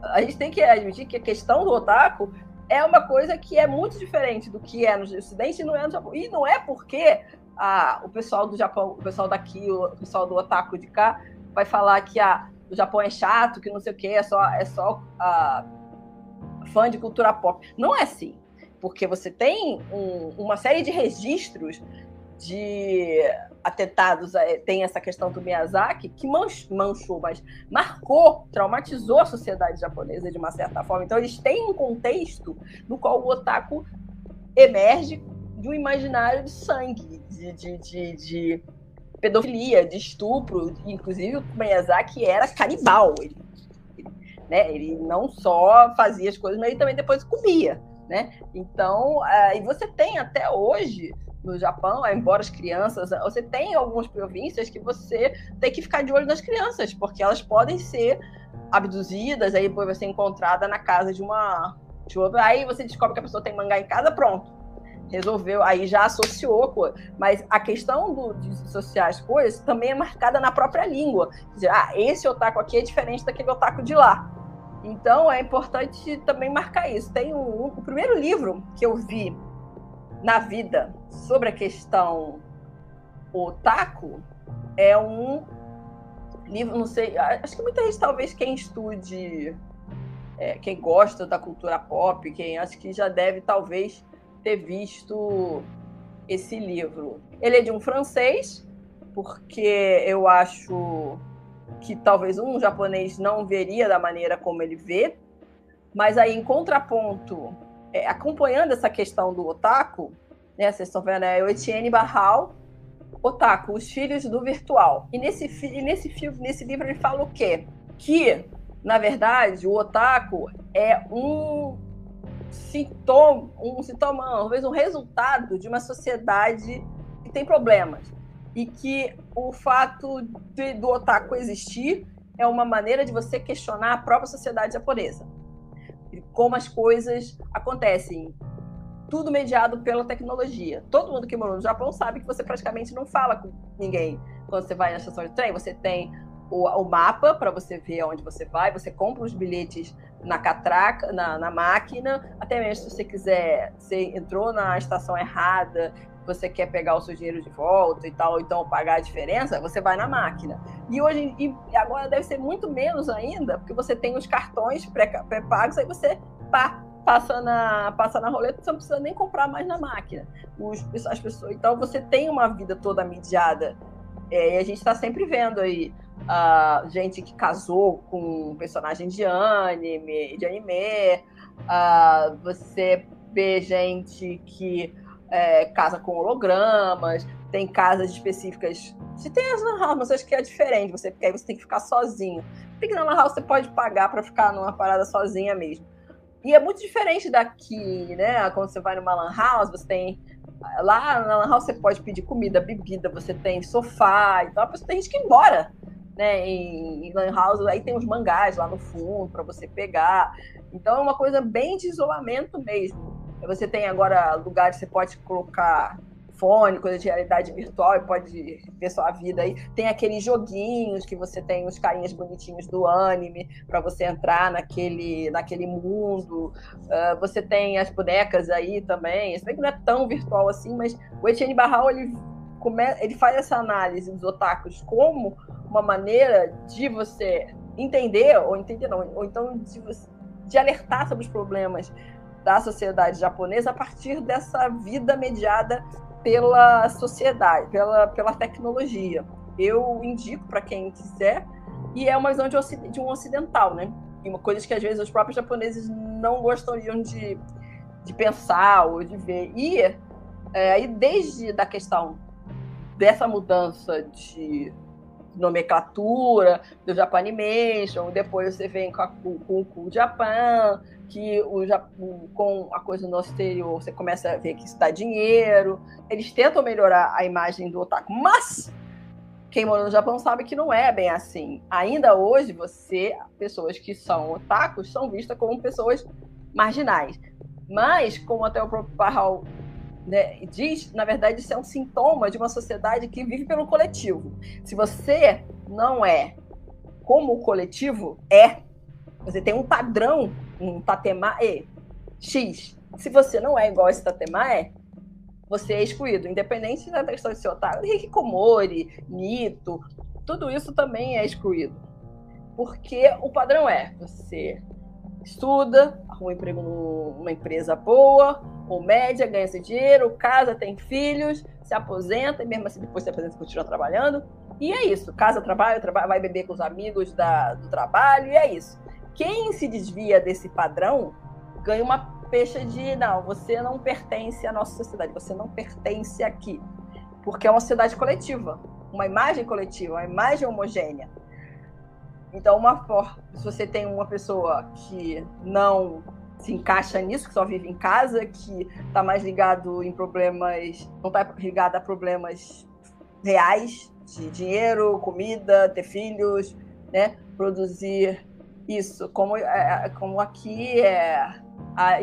A gente tem que admitir que a questão do otaku é uma coisa que é muito diferente do que é no Ocidente e não é no Japão. E não é porque ah, o pessoal do Japão, o pessoal daqui, o pessoal do otaku de cá, vai falar que ah, o Japão é chato, que não sei o quê, é só, é só ah, fã de cultura pop. Não é assim porque você tem um, uma série de registros de atentados, é, tem essa questão do Miyazaki, que manchou, mas marcou, traumatizou a sociedade japonesa de uma certa forma. Então, eles têm um contexto no qual o otaku emerge de um imaginário de sangue, de, de, de, de pedofilia, de estupro. Inclusive, o Miyazaki era canibal. Ele, né, ele não só fazia as coisas, mas ele também depois comia né? Então, uh, e você tem até hoje no Japão, embora as crianças, você tem algumas províncias que você tem que ficar de olho nas crianças, porque elas podem ser abduzidas, aí depois vai ser encontrada na casa de uma, de outra, aí você descobre que a pessoa tem mangá em casa, pronto. Resolveu, aí já associou, mas a questão do, de associar as coisas também é marcada na própria língua. Quer dizer, ah, esse otaku aqui é diferente daquele otaku de lá. Então é importante também marcar isso. Tem um, o primeiro livro que eu vi na vida sobre a questão otaku é um livro, não sei, acho que muita gente, talvez quem estude, é, quem gosta da cultura pop, quem acho que já deve talvez ter visto esse livro. Ele é de um francês, porque eu acho que talvez um japonês não veria da maneira como ele vê, mas aí em contraponto, é, acompanhando essa questão do otaku, né, vocês estão vendo, é o Etienne Barral, Otaku, os filhos do virtual. E nesse, nesse filme, nesse livro ele fala o quê? Que, na verdade, o otaku é um sintoma, um sintoma, talvez um resultado de uma sociedade que tem problemas. E que o fato de, do otaku existir é uma maneira de você questionar a própria sociedade japonesa. E como as coisas acontecem. Tudo mediado pela tecnologia. Todo mundo que morou no Japão sabe que você praticamente não fala com ninguém. Quando você vai na estação de trem, você tem o, o mapa para você ver aonde você vai, você compra os bilhetes na catraca, na, na máquina, até mesmo se você quiser, você entrou na estação errada, você quer pegar o seu dinheiro de volta e tal, então pagar a diferença, você vai na máquina. E hoje e agora deve ser muito menos ainda, porque você tem os cartões pré-pagos, aí você pá, passa na passa na roleta, você não precisa nem comprar mais na máquina. Os, as pessoas, então você tem uma vida toda mediada. É, e a gente está sempre vendo aí uh, gente que casou com personagem de anime, de anime. Uh, você vê gente que é, casa com hologramas, tem casas específicas. Se tem as lan house, mas acho que é diferente, você, porque aí você tem que ficar sozinho. Porque na lan house você pode pagar para ficar numa parada sozinha mesmo. E é muito diferente daqui, né? Quando você vai numa lan house, você tem lá na lan house você pode pedir comida, bebida, você tem sofá, então a pessoa tem gente que mora né, em, em Lan House, aí tem os mangás lá no fundo para você pegar. Então é uma coisa bem de isolamento mesmo. Você tem agora lugares que você pode colocar fone, coisa de realidade virtual e pode ver sua vida aí. Tem aqueles joguinhos que você tem os carinhas bonitinhos do anime para você entrar naquele, naquele mundo. Uh, você tem as bonecas aí também. Se bem que não é tão virtual assim, mas o Etienne Barral ele, come, ele faz essa análise dos otakus como uma maneira de você entender, ou entender não, ou então de, você, de alertar sobre os problemas da sociedade japonesa a partir dessa vida mediada pela sociedade, pela, pela tecnologia. Eu indico para quem quiser, e é uma visão de, de um ocidental, né? E uma coisa que às vezes os próprios japoneses não gostariam de, de pensar ou de ver. E é, aí, desde da questão dessa mudança de nomenclatura do Japanimation, depois você vem com, a, com, com o Japão, que o, com a coisa no exterior você começa a ver que dá dinheiro. Eles tentam melhorar a imagem do otaku, mas quem mora no Japão sabe que não é bem assim. Ainda hoje, você, pessoas que são otakus, são vistas como pessoas marginais. Mas, como até o próprio Parral né, diz, na verdade, isso é um sintoma de uma sociedade que vive pelo coletivo. Se você não é como o coletivo é, você tem um padrão, um tatemae X. Se você não é igual a esse tatemae, você é excluído, independente da questão de ser otário. Hikikomori, mito, tudo isso também é excluído. Porque o padrão é, você estuda, arruma um emprego numa empresa boa, ou média, ganha seu dinheiro, casa, tem filhos, se aposenta, e mesmo assim depois se aposenta continua trabalhando. E é isso. Casa, trabalho, trabalho vai beber com os amigos da, do trabalho, e é isso. Quem se desvia desse padrão ganha uma pecha de não, você não pertence à nossa sociedade, você não pertence aqui. Porque é uma sociedade coletiva, uma imagem coletiva, uma imagem homogênea. Então, uma se você tem uma pessoa que não se encaixa nisso, que só vive em casa, que está mais ligado em problemas, não está ligado a problemas reais de dinheiro, comida, ter filhos, né? Produzir isso, como, é, como aqui é a,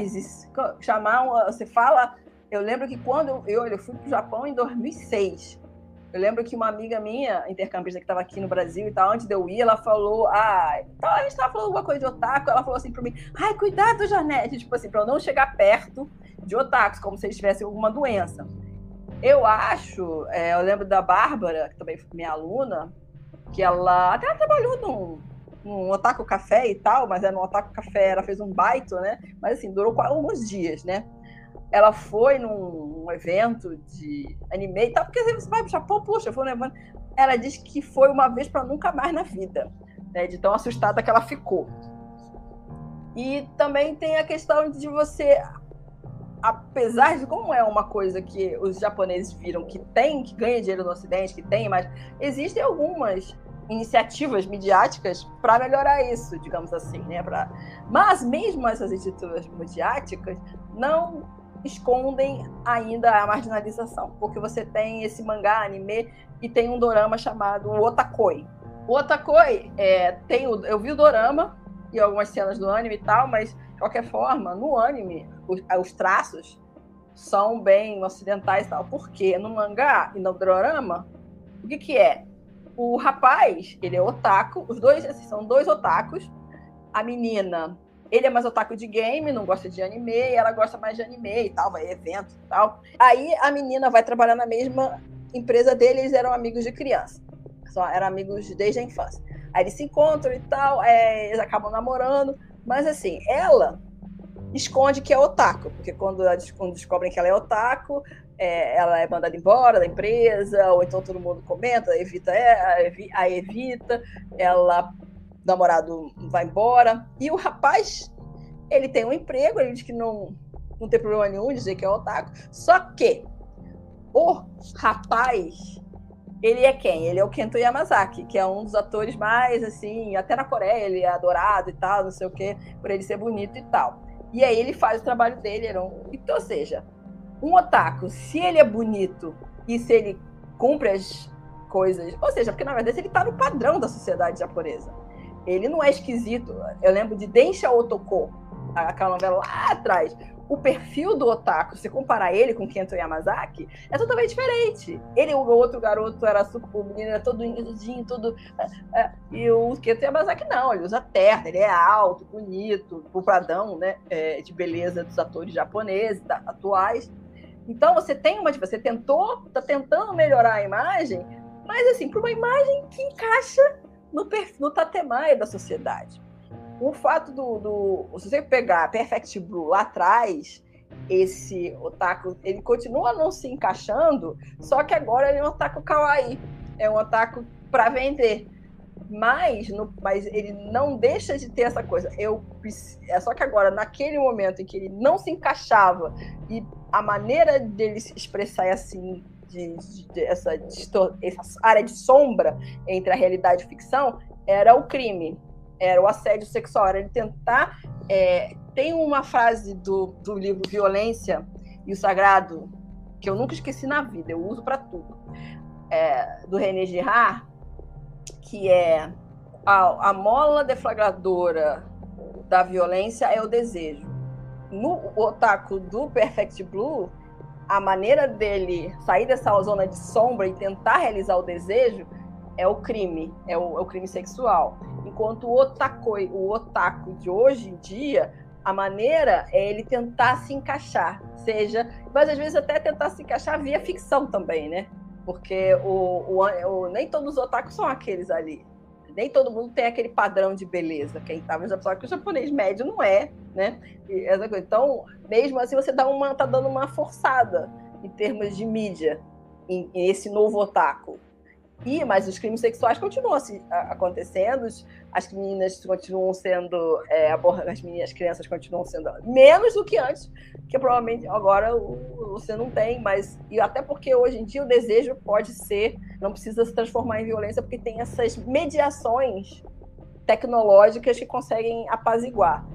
chamar, você fala, eu lembro que quando eu, eu fui para o Japão em 2006, eu lembro que uma amiga minha, intercambista que estava aqui no Brasil e tal, antes de eu ir, ela falou, ah, então a gente estava falando alguma coisa de otaku, ela falou assim para mim, ai, cuidado, Janete, tipo assim, para eu não chegar perto de otakus, como se eles tivessem alguma doença. Eu acho, é, eu lembro da Bárbara, que também foi minha aluna, que ela até ela trabalhou num, num Otaku Café e tal, mas era no Otaku Café, ela fez um baito, né? Mas assim, durou alguns dias, né? ela foi num, evento de anime e tal, porque você vai pro Japão, puxa, foi um evento. Ela disse que foi uma vez para nunca mais na vida, né, de tão assustada que ela ficou. E também tem a questão de você, apesar de como é uma coisa que os japoneses viram que tem, que ganha dinheiro no Ocidente, que tem, mas existem algumas iniciativas midiáticas para melhorar isso, digamos assim, né? Pra... Mas mesmo essas iniciativas midiáticas não escondem ainda a marginalização, porque você tem esse mangá, anime, e tem um dorama chamado Otakoi. O Otakoi é, tem o, eu vi o dorama e algumas cenas do anime e tal, mas de qualquer forma, no anime, os, os traços são bem ocidentais e tal. Porque no mangá e no dorama, o que, que é? O rapaz, ele é otaku, os dois assim, são dois otakus. A menina ele é mais otaku de game, não gosta de anime, ela gosta mais de anime e tal, vai evento e tal. Aí a menina vai trabalhar na mesma empresa dele, eles eram amigos de criança. Só eram amigos desde a infância. Aí eles se encontram e tal, é, eles acabam namorando, mas assim, ela esconde que é otaku, porque quando, quando descobrem que ela é otaku, é, ela é mandada embora da empresa, ou então todo mundo comenta, evita, é, a evita, ela namorado vai embora. E o rapaz, ele tem um emprego, ele diz que não, não tem problema nenhum dizer que é otaku. Só que o rapaz, ele é quem? Ele é o Kento Yamazaki, que é um dos atores mais, assim, até na Coreia ele é adorado e tal, não sei o quê, por ele ser bonito e tal. E aí ele faz o trabalho dele. Então, ou seja, um otaku, se ele é bonito e se ele cumpre as coisas, ou seja, porque na verdade ele está no padrão da sociedade japonesa. Ele não é esquisito. Eu lembro de Densha Otoko, aquela novela lá atrás. O perfil do otaku, se comparar ele com Kento Yamazaki, é totalmente diferente. Ele, o outro garoto, era super, o menino era todo indinho, todo. É, é, e o Kento Yamazaki não, ele usa terno, ele é alto, bonito, o né, é, de beleza dos atores japoneses, da, atuais. Então você tem uma. Você tentou, está tentando melhorar a imagem, mas assim, para uma imagem que encaixa no, no tatemaia da sociedade. O fato do, do. Se você pegar Perfect Blue lá atrás, esse otaku, ele continua não se encaixando, só que agora ele é um otaku kawaii. É um otaku para vender. Mas, no, mas ele não deixa de ter essa coisa. Eu, é só que agora, naquele momento em que ele não se encaixava e a maneira dele se expressar é assim, de, de essa, essa área de sombra entre a realidade e a ficção era o crime, era o assédio sexual, era ele tentar. É, tem uma frase do, do livro Violência e o Sagrado que eu nunca esqueci na vida, eu uso para tudo, é, do René Girard, que é a, a mola deflagradora da violência é o desejo. No otaku do Perfect Blue, a maneira dele sair dessa zona de sombra e tentar realizar o desejo é o crime, é o, é o crime sexual. Enquanto o otakoi, o otaku de hoje em dia, a maneira é ele tentar se encaixar, seja, mas às vezes até tentar se encaixar via ficção também, né? Porque o, o, o nem todos os otakus são aqueles ali nem todo mundo tem aquele padrão de beleza. Quem mas só que o japonês médio não é, né? Então, mesmo assim, você dá uma, tá dando uma forçada em termos de mídia em, em esse novo otaku. E, mas os crimes sexuais continuam assim, acontecendo, as meninas continuam sendo é, as meninas, as crianças continuam sendo menos do que antes, que provavelmente agora você não tem, mas e até porque hoje em dia o desejo pode ser, não precisa se transformar em violência, porque tem essas mediações tecnológicas que conseguem apaziguar.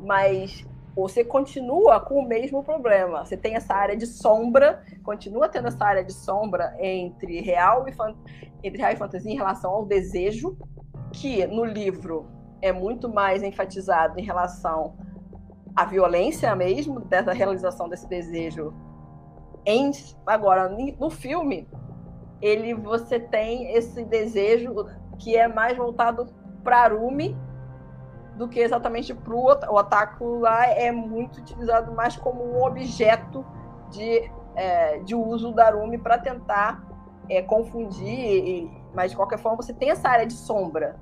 Mas você continua com o mesmo problema. Você tem essa área de sombra, continua tendo essa área de sombra entre real e, entre real e fantasia em relação ao desejo, que no livro é muito mais enfatizado em relação à violência mesmo, dessa realização desse desejo. Em... Agora, no filme, ele você tem esse desejo que é mais voltado para Arumi do que exatamente para o otaku lá é muito utilizado mais como um objeto de, é, de uso da Arumi para tentar é, confundir, e, mas de qualquer forma você tem essa área de sombra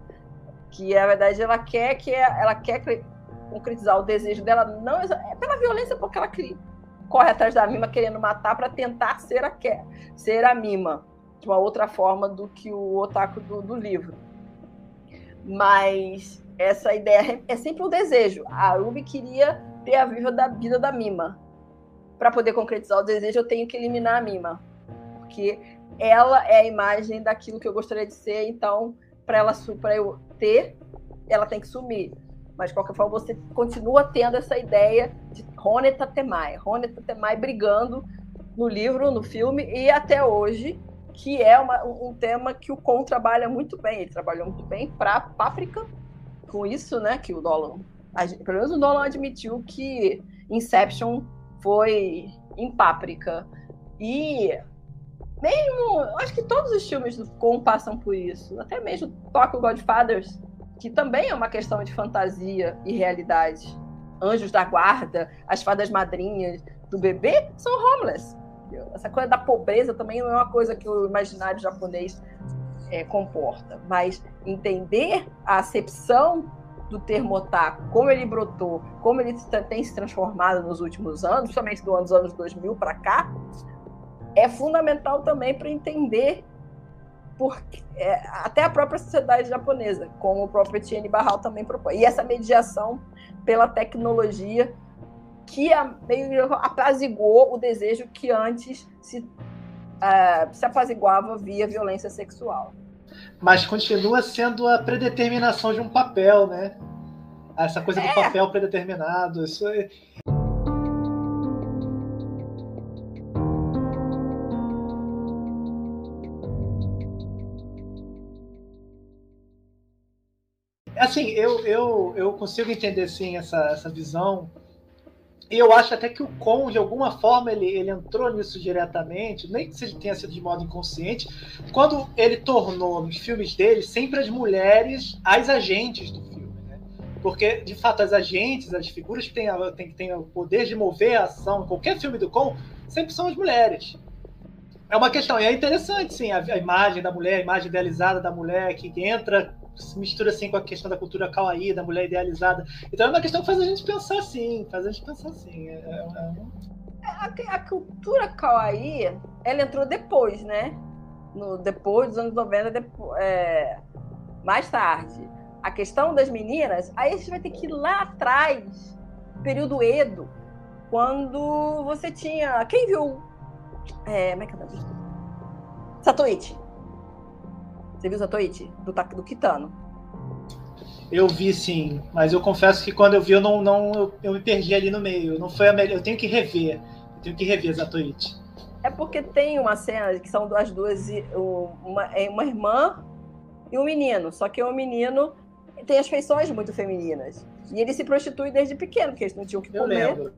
que na verdade ela quer que ela quer concretizar o desejo dela não é pela violência porque ela cria, corre atrás da Mima querendo matar para tentar ser a, ser a Mima, de uma outra forma do que o otaku do, do livro. Mas essa ideia é sempre um desejo. A Ruby queria ter a vida da vida da Mima. Para poder concretizar o desejo, eu tenho que eliminar a Mima. Porque ela é a imagem daquilo que eu gostaria de ser, então, para ela para eu ter, ela tem que sumir. Mas, de qualquer forma, você continua tendo essa ideia de Rony Tatemai. Rony Tatemai brigando no livro, no filme e até hoje, que é uma, um tema que o Con trabalha muito bem. Ele trabalhou muito bem para Páprica, com isso, né, que o Dolan, pelo menos o Dolan admitiu que Inception foi em Páprica. E mesmo, acho que todos os filmes do Con passam por isso. Até mesmo Tokyo Godfathers, que também é uma questão de fantasia e realidade. Anjos da Guarda, as fadas madrinhas do bebê são homeless. Essa coisa da pobreza também não é uma coisa que o imaginário japonês é, comporta, mas entender a acepção do termo otaku, como ele brotou, como ele tem se transformado nos últimos anos, principalmente dos anos 2000 para cá, é fundamental também para entender porque, é, até a própria sociedade japonesa, como o próprio Etienne Barral também propõe. E essa mediação pela tecnologia que a, meio apaziguou o desejo que antes se, uh, se apaziguava via violência sexual. Mas continua sendo a predeterminação de um papel, né? Essa coisa é. do papel predeterminado. Isso é... Assim, eu, eu, eu consigo entender sim essa, essa visão e eu acho até que o Con, de alguma forma, ele, ele entrou nisso diretamente, nem que seja tenha sido de modo inconsciente, quando ele tornou nos filmes dele sempre as mulheres as agentes do filme. Né? Porque, de fato, as agentes, as figuras que têm, têm, têm o poder de mover a ação, qualquer filme do Con, sempre são as mulheres. É uma questão, e é interessante, sim, a, a imagem da mulher, a imagem idealizada da mulher que entra se mistura assim com a questão da cultura kawaii, da mulher idealizada. Então é uma questão que faz a gente pensar assim, faz a gente pensar assim. É, é, é... A, a, cultura kawaii, ela entrou depois, né? No, depois dos anos 90, depois, é, mais tarde. A questão das meninas, aí a gente vai ter que ir lá atrás, período Edo, quando você tinha. Quem viu? É, como é que é? Satoichi. Você viu Zatoichi? Do, do Kitano. Eu vi sim, mas eu confesso que quando eu vi, eu não, não eu, eu me perdi ali no meio. Não foi a melhor. Eu tenho que rever. Eu tenho que rever Zatoichi. É porque tem uma cena que são as duas, uma, é uma irmã e um menino. Só que o menino tem as feições muito femininas. E ele se prostitui desde pequeno, porque eles não tinham que comer.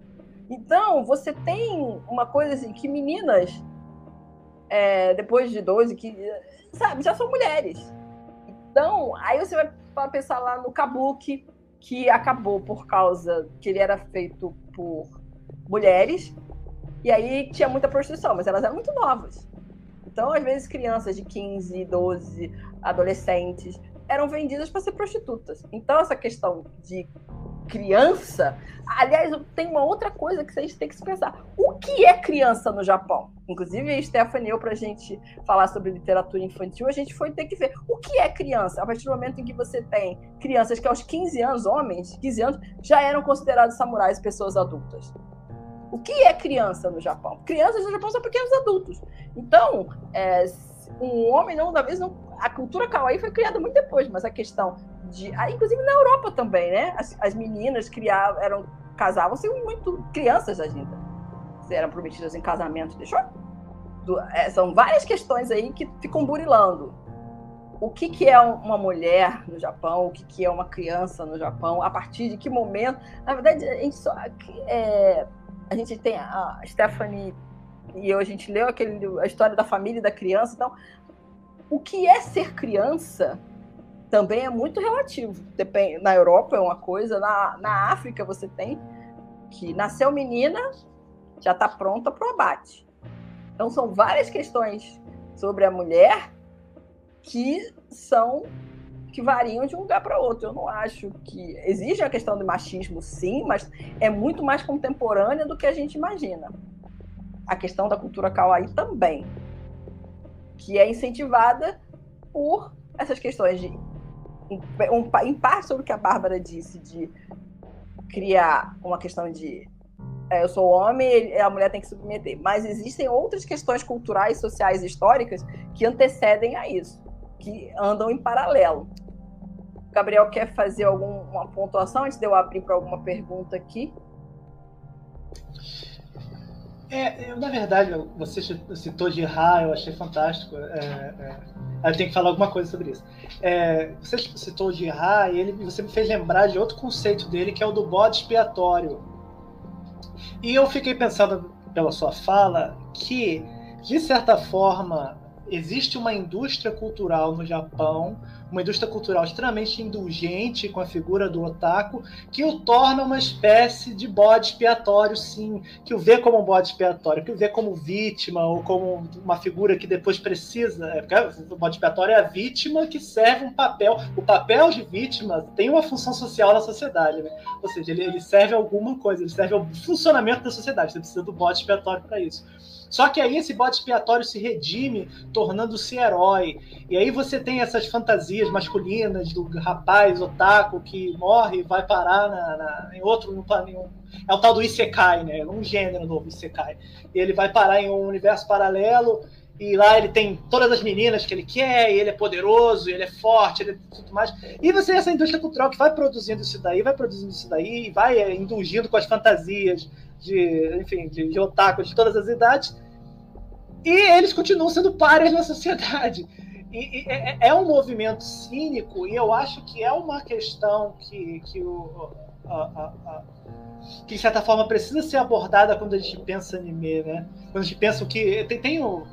Então, você tem uma coisa assim, que meninas, é, depois de 12, que sabe, já são mulheres. Então, aí você vai pensar lá no Kabuki, que acabou por causa que ele era feito por mulheres, e aí tinha muita prostituição, mas elas eram muito novas. Então, às vezes, crianças de 15, 12, adolescentes, eram vendidas para ser prostitutas. Então, essa questão de criança. Aliás, tem uma outra coisa que vocês têm que se pensar. Que é criança no Japão? Inclusive, Stephanie, para a gente falar sobre literatura infantil, a gente foi ter que ver o que é criança. A partir do momento em que você tem crianças que aos 15 anos, homens, 15 anos, já eram considerados samurais pessoas adultas. O que é criança no Japão? Crianças no Japão são pequenos adultos. Então, é, um homem não, da vez não, a cultura kawaii foi criada muito depois, mas a questão de, ah, inclusive na Europa também, né? As, as meninas criavam, eram casavam-se muito crianças ainda, eram prometidas em casamento, deixou? É, são várias questões aí que ficam burilando. O que, que é uma mulher no Japão? O que, que é uma criança no Japão? A partir de que momento? Na verdade, a gente só é, a gente tem a Stephanie e eu, a gente leu aquele, a história da família e da criança. Então, o que é ser criança também é muito relativo. Depende, na Europa é uma coisa, na, na África você tem que nasceu menina, já está pronta para o abate. Então, são várias questões sobre a mulher que são que variam de um lugar para outro. Eu não acho que existe a questão do machismo, sim, mas é muito mais contemporânea do que a gente imagina. A questão da cultura kawaii também, que é incentivada por essas questões de um, em parte sobre o que a Bárbara disse de criar uma questão de é, eu sou homem, a mulher tem que submeter. Mas existem outras questões culturais, sociais e históricas que antecedem a isso, que andam em paralelo. O Gabriel quer fazer alguma pontuação antes de eu abrir para alguma pergunta aqui? É, eu, na verdade, você citou de Ra, eu achei fantástico. É, é, eu tenho que falar alguma coisa sobre isso. É, você citou de Ra e ele, você me fez lembrar de outro conceito dele, que é o do bode expiatório e eu fiquei pensando pela sua fala que, de certa forma, existe uma indústria cultural no Japão, uma indústria cultural extremamente indulgente com a figura do otaku, que o torna uma espécie de bode expiatório, sim, que o vê como um bode expiatório, que o vê como vítima ou como uma figura que depois precisa. É, o bode expiatório é a vítima que serve um papel. O papel de vítima tem uma função social na sociedade, né? ou seja, ele, ele serve a alguma coisa, ele serve ao funcionamento da sociedade. Você precisa do bode expiatório para isso. Só que aí esse bode expiatório se redime, tornando-se herói. E aí você tem essas fantasias masculinas do rapaz otaku que morre e vai parar na, na, em outro. No, um, é o tal do Isekai, né? Um gênero novo, Isekai. E ele vai parar em um universo paralelo. E lá ele tem todas as meninas que ele quer, e ele é poderoso, ele é forte, ele é tudo mais. E você essa indústria cultural que vai produzindo isso daí, vai produzindo isso daí, e vai é, indulgindo com as fantasias de, enfim, de, de otaku de todas as idades. E eles continuam sendo páreas na sociedade. E, e é, é, um movimento cínico, e eu acho que é uma questão que, que, o, a, a, a, que de certa forma, precisa ser abordada quando a gente pensa anime, né? Quando a gente pensa o que. Tem, tem um,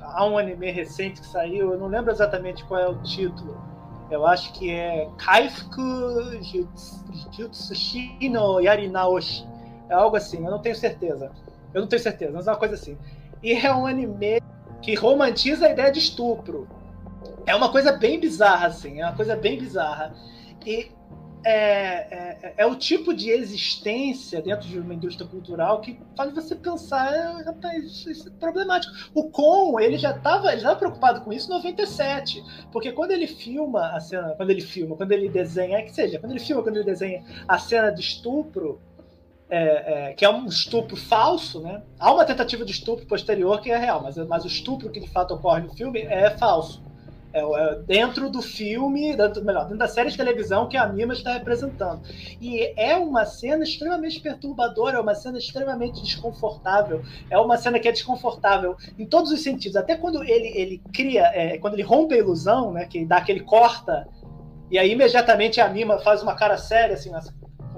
há um anime recente que saiu, eu não lembro exatamente qual é o título. Eu acho que é Kaifuku Jutsushi Yarinaoshi. É algo assim, eu não tenho certeza. Eu não tenho certeza, mas é uma coisa assim. E é um anime que romantiza a ideia de estupro. É uma coisa bem bizarra, assim. É uma coisa bem bizarra. E é, é, é, o tipo de existência dentro de uma indústria cultural que faz você pensar, é, rapaz, isso é problemático. O Con, ele já estava já preocupado com isso em 97, porque quando ele filma a cena, quando ele filma, quando ele desenha, é que seja, quando ele filma, quando ele desenha a cena de estupro, é, é, que é um estupro falso, né? Há uma tentativa de estupro posterior que é real, mas, mas o estupro que de fato ocorre no filme é falso. É, é dentro do filme, dentro, melhor, dentro da série de televisão que a Mima está representando. E é uma cena extremamente perturbadora, é uma cena extremamente desconfortável, é uma cena que é desconfortável em todos os sentidos. Até quando ele, ele cria, é, quando ele rompe a ilusão, né? Que dá aquele corta e aí imediatamente a Mima faz uma cara séria, assim,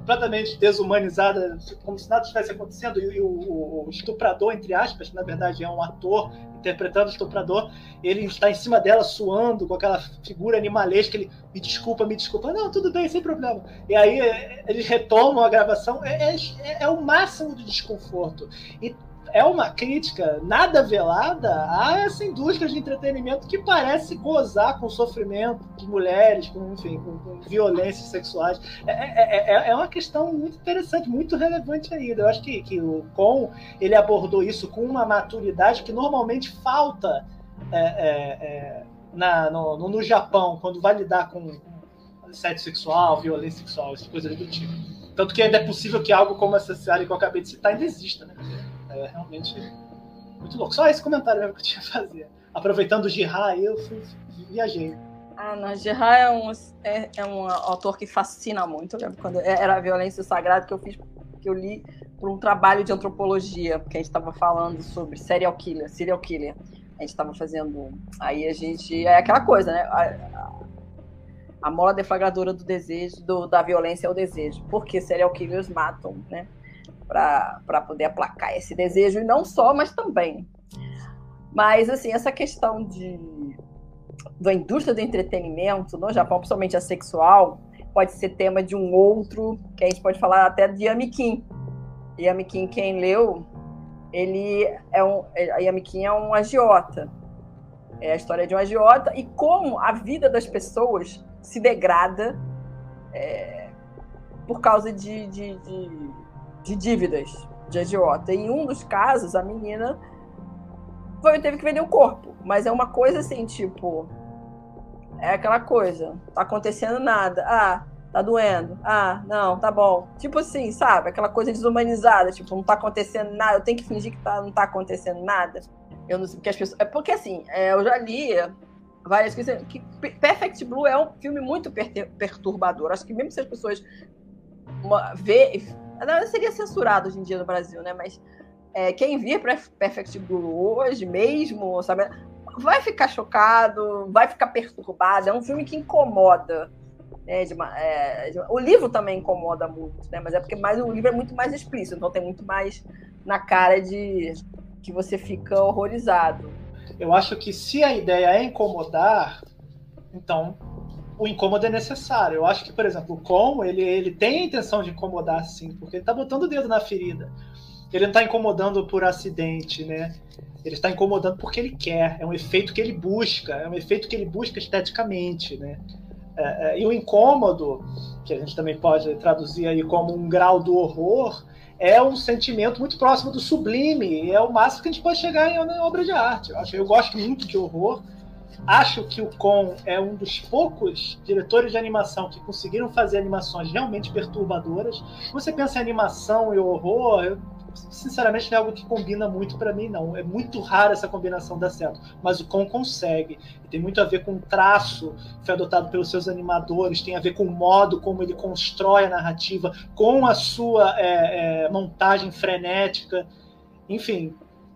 completamente desumanizada, como se nada estivesse acontecendo, e o, o, estuprador, entre aspas, na verdade é um ator interpretando o estuprador, ele está em cima dela suando com aquela figura animalesca, ele me desculpa, me desculpa, não, tudo bem, sem problema. E aí eles retomam a gravação, é, é, é o máximo de desconforto. E é uma crítica nada velada a essa indústria de entretenimento que parece gozar com sofrimento de mulheres, com, enfim, com, com violências sexuais. É, é, é, é, uma questão muito interessante, muito relevante ainda. Eu acho que, que o Con ele abordou isso com uma maturidade que normalmente falta é, é, é, na, no, no, Japão, quando vai lidar com sexo sexual, violência sexual, essas coisas do tipo. Tanto que ainda é possível que algo como essa série que eu acabei de citar ainda exista, né? É realmente muito louco. Só esse comentário mesmo que eu tinha a fazer. Aproveitando o Girra, eu fui, viajei. Ah, não, Girra é um, é, é um autor que fascina muito. Eu lembro quando era a Violência Sagrada que eu fiz, que eu li por um trabalho de antropologia, porque a gente estava falando sobre serial killer, serial killer. A gente estava fazendo. Aí a gente. É aquela coisa, né? A, a, a mola deflagradora do desejo, do, da violência é o desejo. Porque serial killers matam, né? Para poder aplacar esse desejo, e não só, mas também. Mas, assim, essa questão de, da indústria do entretenimento no Japão, principalmente a sexual, pode ser tema de um outro, que a gente pode falar até de Yamikin. Yamikin, quem leu, ele é um, a Yamikin é um agiota. É a história de um agiota e como a vida das pessoas se degrada é, por causa de, de, de, de, dívidas de agiota. Em um dos casos, a menina foi, teve que vender o corpo. Mas é uma coisa assim, tipo. É aquela coisa. Tá acontecendo nada. Ah, tá doendo. Ah, não, tá bom. Tipo assim, sabe? Aquela coisa desumanizada. Tipo, não tá acontecendo nada. Eu tenho que fingir que tá, não tá acontecendo nada. Eu não sei porque as pessoas. É porque assim, é, eu já li várias coisas. Que Perfect Blue é um filme muito perturbador. Acho que mesmo se as pessoas uma, vê. Não, seria censurado hoje em dia no Brasil, né? Mas é, quem vir Perfect Blue hoje mesmo, sabe? Vai ficar chocado, vai ficar perturbado. É um filme que incomoda. Né, de, é, de, o livro também incomoda muito, né? Mas é porque mais, o livro é muito mais explícito, então tem muito mais na cara de que você fica horrorizado. Eu acho que se a ideia é incomodar, então o incômodo é necessário. Eu acho que, por exemplo, o Con, ele, ele tem a intenção de incomodar, sim, porque ele está botando o dedo na ferida. Ele não está incomodando por acidente, né? Ele está incomodando porque ele quer. É um efeito que ele busca. É um efeito que ele busca esteticamente, né? É, é, e o incômodo, que a gente também pode traduzir aí como um grau do horror, é um sentimento muito próximo do sublime. É o máximo que a gente pode chegar em uma obra de arte. Eu, acho, eu gosto muito de horror. Acho que o Con é um dos poucos diretores de animação que conseguiram fazer animações realmente perturbadoras. Você pensa em animação e horror, sinceramente não é algo que combina muito para mim, não. É muito raro essa combinação dar certo. Mas o Con consegue. E tem muito a ver com o traço que foi adotado pelos seus animadores, tem a ver com o modo como ele constrói a narrativa, com a sua é, é, montagem frenética. Enfim,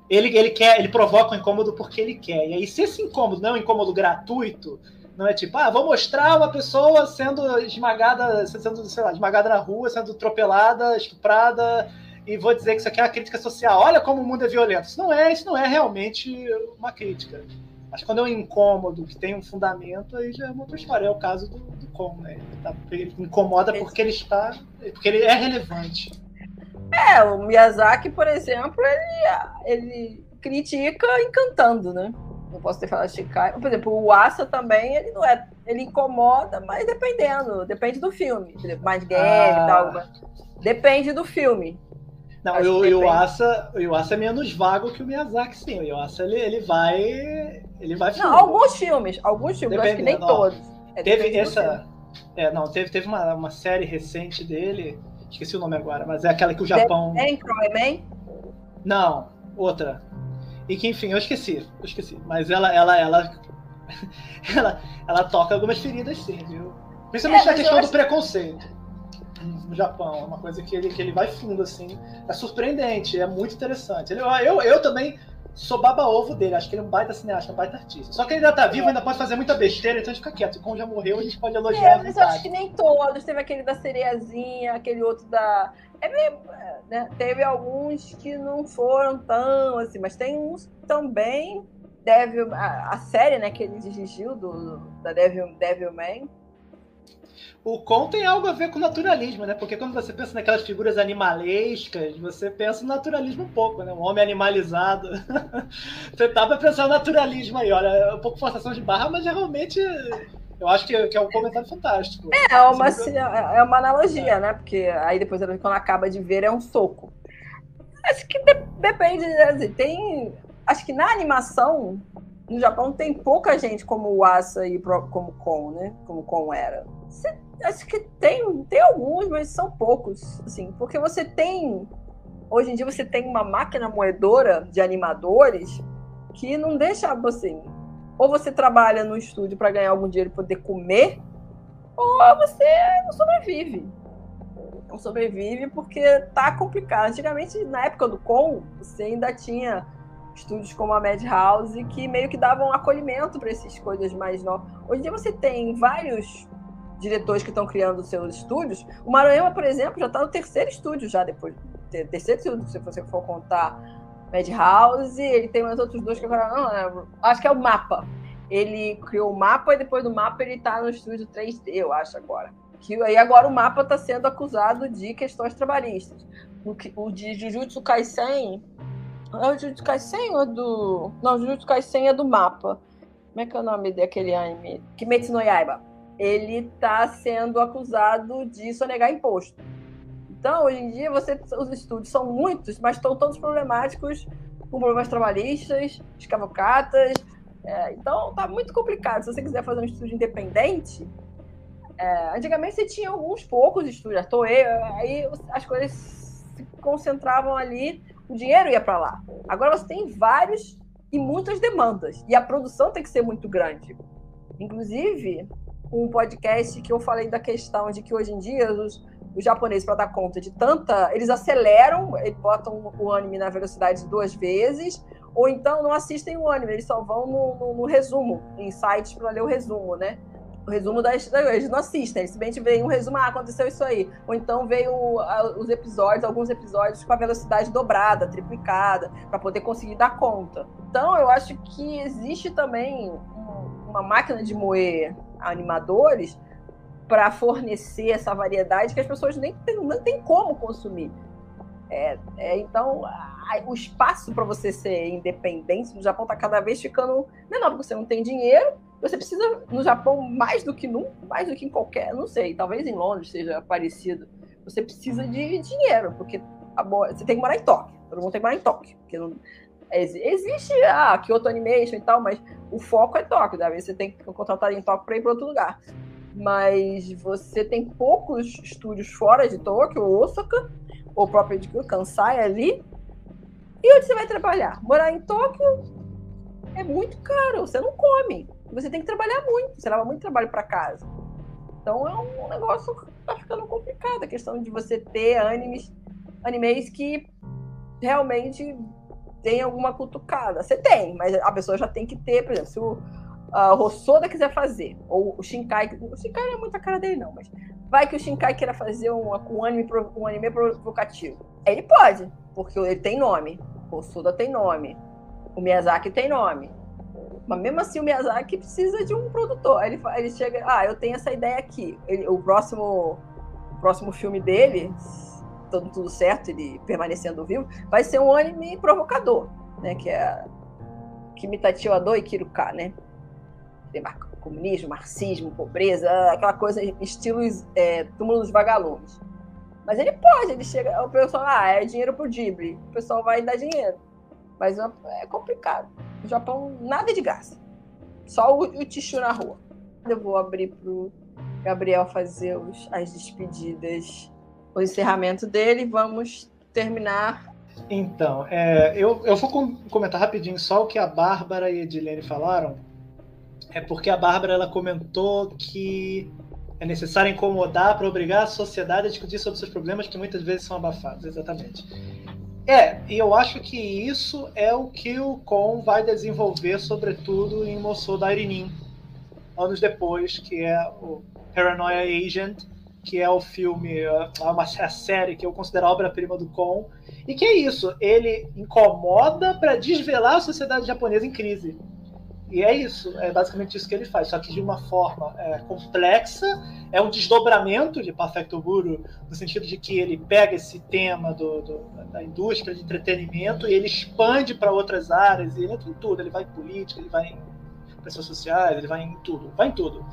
ele, ele quer, ele provoca um incômodo porque ele quer. E aí, se esse incômodo não é um incômodo gratuito, não é tipo, ah, vou mostrar uma pessoa sendo esmagada, sendo, sei lá, esmagada na rua, sendo atropelada, estuprada, e vou dizer que isso aqui é uma crítica social. Olha como o mundo é violento. Isso não é, isso não é realmente uma crítica. Mas quando é um incômodo que tem um fundamento, aí já é uma outra história. É o caso do, do Con, né? Ele, tá, ele incomoda porque ele está. porque ele é relevante. É, o Miyazaki, por exemplo, ele, ele critica encantando, né? Não posso ter falado Shikai. Por exemplo, o Asa também, ele não é. Ele incomoda, mas dependendo. Depende do filme. Mais game ah. e tal. Depende do filme. Não, o, o Yuasa, o Yuasa é menos vago que o Miyazaki, sim. O Yuasa, ele, ele vai. Ele vai Não, alguns filmes. Alguns filmes, acho que nem ó, todos. É, teve essa. É, não, teve, teve uma, uma série recente dele. Esqueci o nome agora, mas é aquela que o Japão. Tem Man? Não, outra. E que, enfim, eu esqueci. Eu esqueci. Mas ela, ela, ela. ela, ela toca algumas feridas, sim, viu? Principalmente é, na questão do preconceito no Japão. É uma coisa que ele, que ele vai fundo, assim. É surpreendente, é muito interessante. Ele, eu, eu também sou baba-ovo dele, acho que ele é um baita cineasta, um baita artista. Só que ele ainda tá vivo, ainda pode fazer muita besteira, então a gente fica quieto. Como já morreu, a gente pode elogiar. É, mas eu acho que nem todos. Teve aquele da sereiazinha, aquele outro da. É meio, né? Teve alguns que não foram tão assim, mas tem uns também. Devil, a, a série né, que ele dirigiu do, da Devil, Devil Man o Con tem algo a ver com naturalismo, né? Porque quando você pensa naquelas figuras animalescas, você pensa no naturalismo um pouco, né? Um homem animalizado. você tava pensando no naturalismo aí, olha, é um pouco forçação de barra, mas realmente eu acho que, que é um comentário fantástico. É, é uma, é uma analogia, é. né? Porque aí depois, quando acaba de ver, é um soco. Acho que de, depende, né? tem. Acho que na animação, no Japão, tem pouca gente como o Asa e como Kon, né? Como Kon era. Acho que tem, tem alguns, mas são poucos, assim, porque você tem hoje em dia você tem uma máquina moedora de animadores que não deixa você ou você trabalha no estúdio para ganhar algum dinheiro e poder comer, ou você não sobrevive. Não sobrevive porque tá complicado. Antigamente, na época do Com, você ainda tinha estúdios como a Madhouse que meio que davam acolhimento para essas coisas mais novas. Hoje em dia você tem vários diretores que estão criando seus estúdios. O Maranhão, por exemplo, já está no terceiro estúdio já depois. Terceiro estúdio, se você for contar Madhouse, ele tem mais outros dois que agora não lembro. Acho que é o Mapa. Ele criou o Mapa e depois do Mapa ele está no estúdio 3D, eu acho agora. Que aí agora o Mapa está sendo acusado de questões trabalhistas. O, o de Jujutsu Kaisen é o Jujutsu Kaisen ou do... Não, Jujutsu Kaisen é do Mapa. Como é que é o nome daquele anime? Kimetsu no Yaiba. Ele está sendo acusado de sonegar imposto. Então, hoje em dia, você, os estúdios são muitos, mas estão todos problemáticos, com problemas trabalhistas, escavocatas. É, então, tá muito complicado. Se você quiser fazer um estúdio independente, é, antigamente você tinha alguns poucos estúdios, a Toei, aí as coisas se concentravam ali, o dinheiro ia para lá. Agora você tem vários e muitas demandas, e a produção tem que ser muito grande. Inclusive, um podcast que eu falei da questão de que hoje em dia os, os japoneses, para dar conta de tanta. Eles aceleram, eles botam o anime na velocidade duas vezes, ou então não assistem o anime, eles só vão no, no, no resumo, em sites para ler o resumo, né? o resumo das. Eles não assistem, eles simplesmente veem um resumo, ah, aconteceu isso aí. Ou então veio os episódios, alguns episódios com a velocidade dobrada, triplicada, para poder conseguir dar conta. Então, eu acho que existe também uma máquina de moer animadores para fornecer essa variedade que as pessoas nem têm, não têm como consumir. É, é, então, a, o espaço para você ser independente no Japão está cada vez ficando menor, porque você não tem dinheiro você precisa, no Japão, mais do que nunca, mais do que em qualquer, não sei, talvez em Londres seja parecido. Você precisa de dinheiro, porque a, você tem que morar em Tóquio. Todo mundo tem que morar em Tóquio. Porque não, existe ah, Kyoto Animation e tal, mas o foco é Tóquio. Daí você tem que contratar em Tóquio para ir para outro lugar. Mas você tem poucos estúdios fora de Tóquio, Osaka, ou próprio de Kansai ali. E onde você vai trabalhar? Morar em Tóquio é muito caro, você não come você tem que trabalhar muito, você leva muito trabalho para casa. Então é um negócio que tá ficando complicado, a questão de você ter animes, animes que realmente tem alguma cutucada. Você tem, mas a pessoa já tem que ter, por exemplo, se o uh, Rossoda quiser fazer, ou o Shinkai, o Shinkai não é muita cara dele não, mas vai que o Shinkai queira fazer um, um, anime, um anime provocativo. Ele pode, porque ele tem nome. O Rossoda tem nome. O Miyazaki tem nome. Mas mesmo assim, o Miyazaki precisa de um produtor. Ele, ele chega, ah, eu tenho essa ideia aqui. Ele, o próximo o próximo filme dele, todo tudo certo, ele permanecendo vivo, vai ser um anime provocador, né? Que é Kimitati Ado e Kiruka, né? Comunismo, marxismo, pobreza, aquela coisa, estilos é, túmulo dos vagalumes. Mas ele pode, ele chega, o pessoal, ah, é dinheiro pro Ghibli. O pessoal vai dar dinheiro. Mas é complicado. No Japão, nada de graça. Só o, o tichu na rua. Eu vou abrir pro Gabriel fazer os, as despedidas, o encerramento dele. Vamos terminar. Então, é, eu, eu vou com, comentar rapidinho só o que a Bárbara e a Edilene falaram. É porque a Bárbara ela comentou que é necessário incomodar para obrigar a sociedade a discutir sobre seus problemas que muitas vezes são abafados. Exatamente. É, e eu acho que isso é o que o Con vai desenvolver, sobretudo em Moço da Irinin, anos depois, que é o Paranoia Agent, que é o filme, é uma a série que eu considero a obra-prima do Con, e que é isso, ele incomoda para desvelar a sociedade japonesa em crise. E é isso, é basicamente isso que ele faz, só que de uma forma é, complexa, é um desdobramento de Perfecto Guru, no sentido de que ele pega esse tema do, do, da indústria de entretenimento e ele expande para outras áreas, e ele entra em tudo, ele vai em política, ele vai em pessoas sociais, ele vai em tudo, vai em tudo.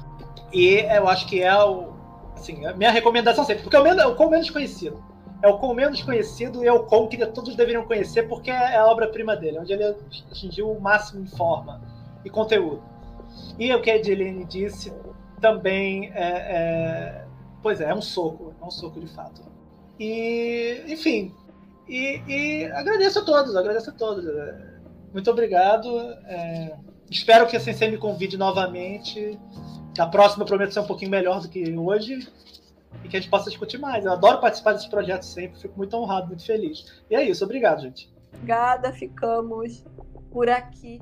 E eu acho que é o, assim, a minha recomendação sempre, porque é o, menos, é o menos conhecido. É o com menos conhecido e é o com que todos deveriam conhecer, porque é a obra-prima dele, onde ele atingiu o máximo em forma e conteúdo. E o que a Edilene disse também é, é, pois é, é um soco, é um soco de fato. E, enfim, e, e agradeço a todos, agradeço a todos. Muito obrigado. É, espero que a Sensei me convide novamente. Na próxima eu prometo ser um pouquinho melhor do que hoje e que a gente possa discutir mais. Eu adoro participar desse projeto sempre, fico muito honrado, muito feliz. E é isso, obrigado, gente. Obrigada, ficamos por aqui.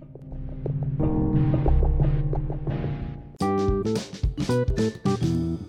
You.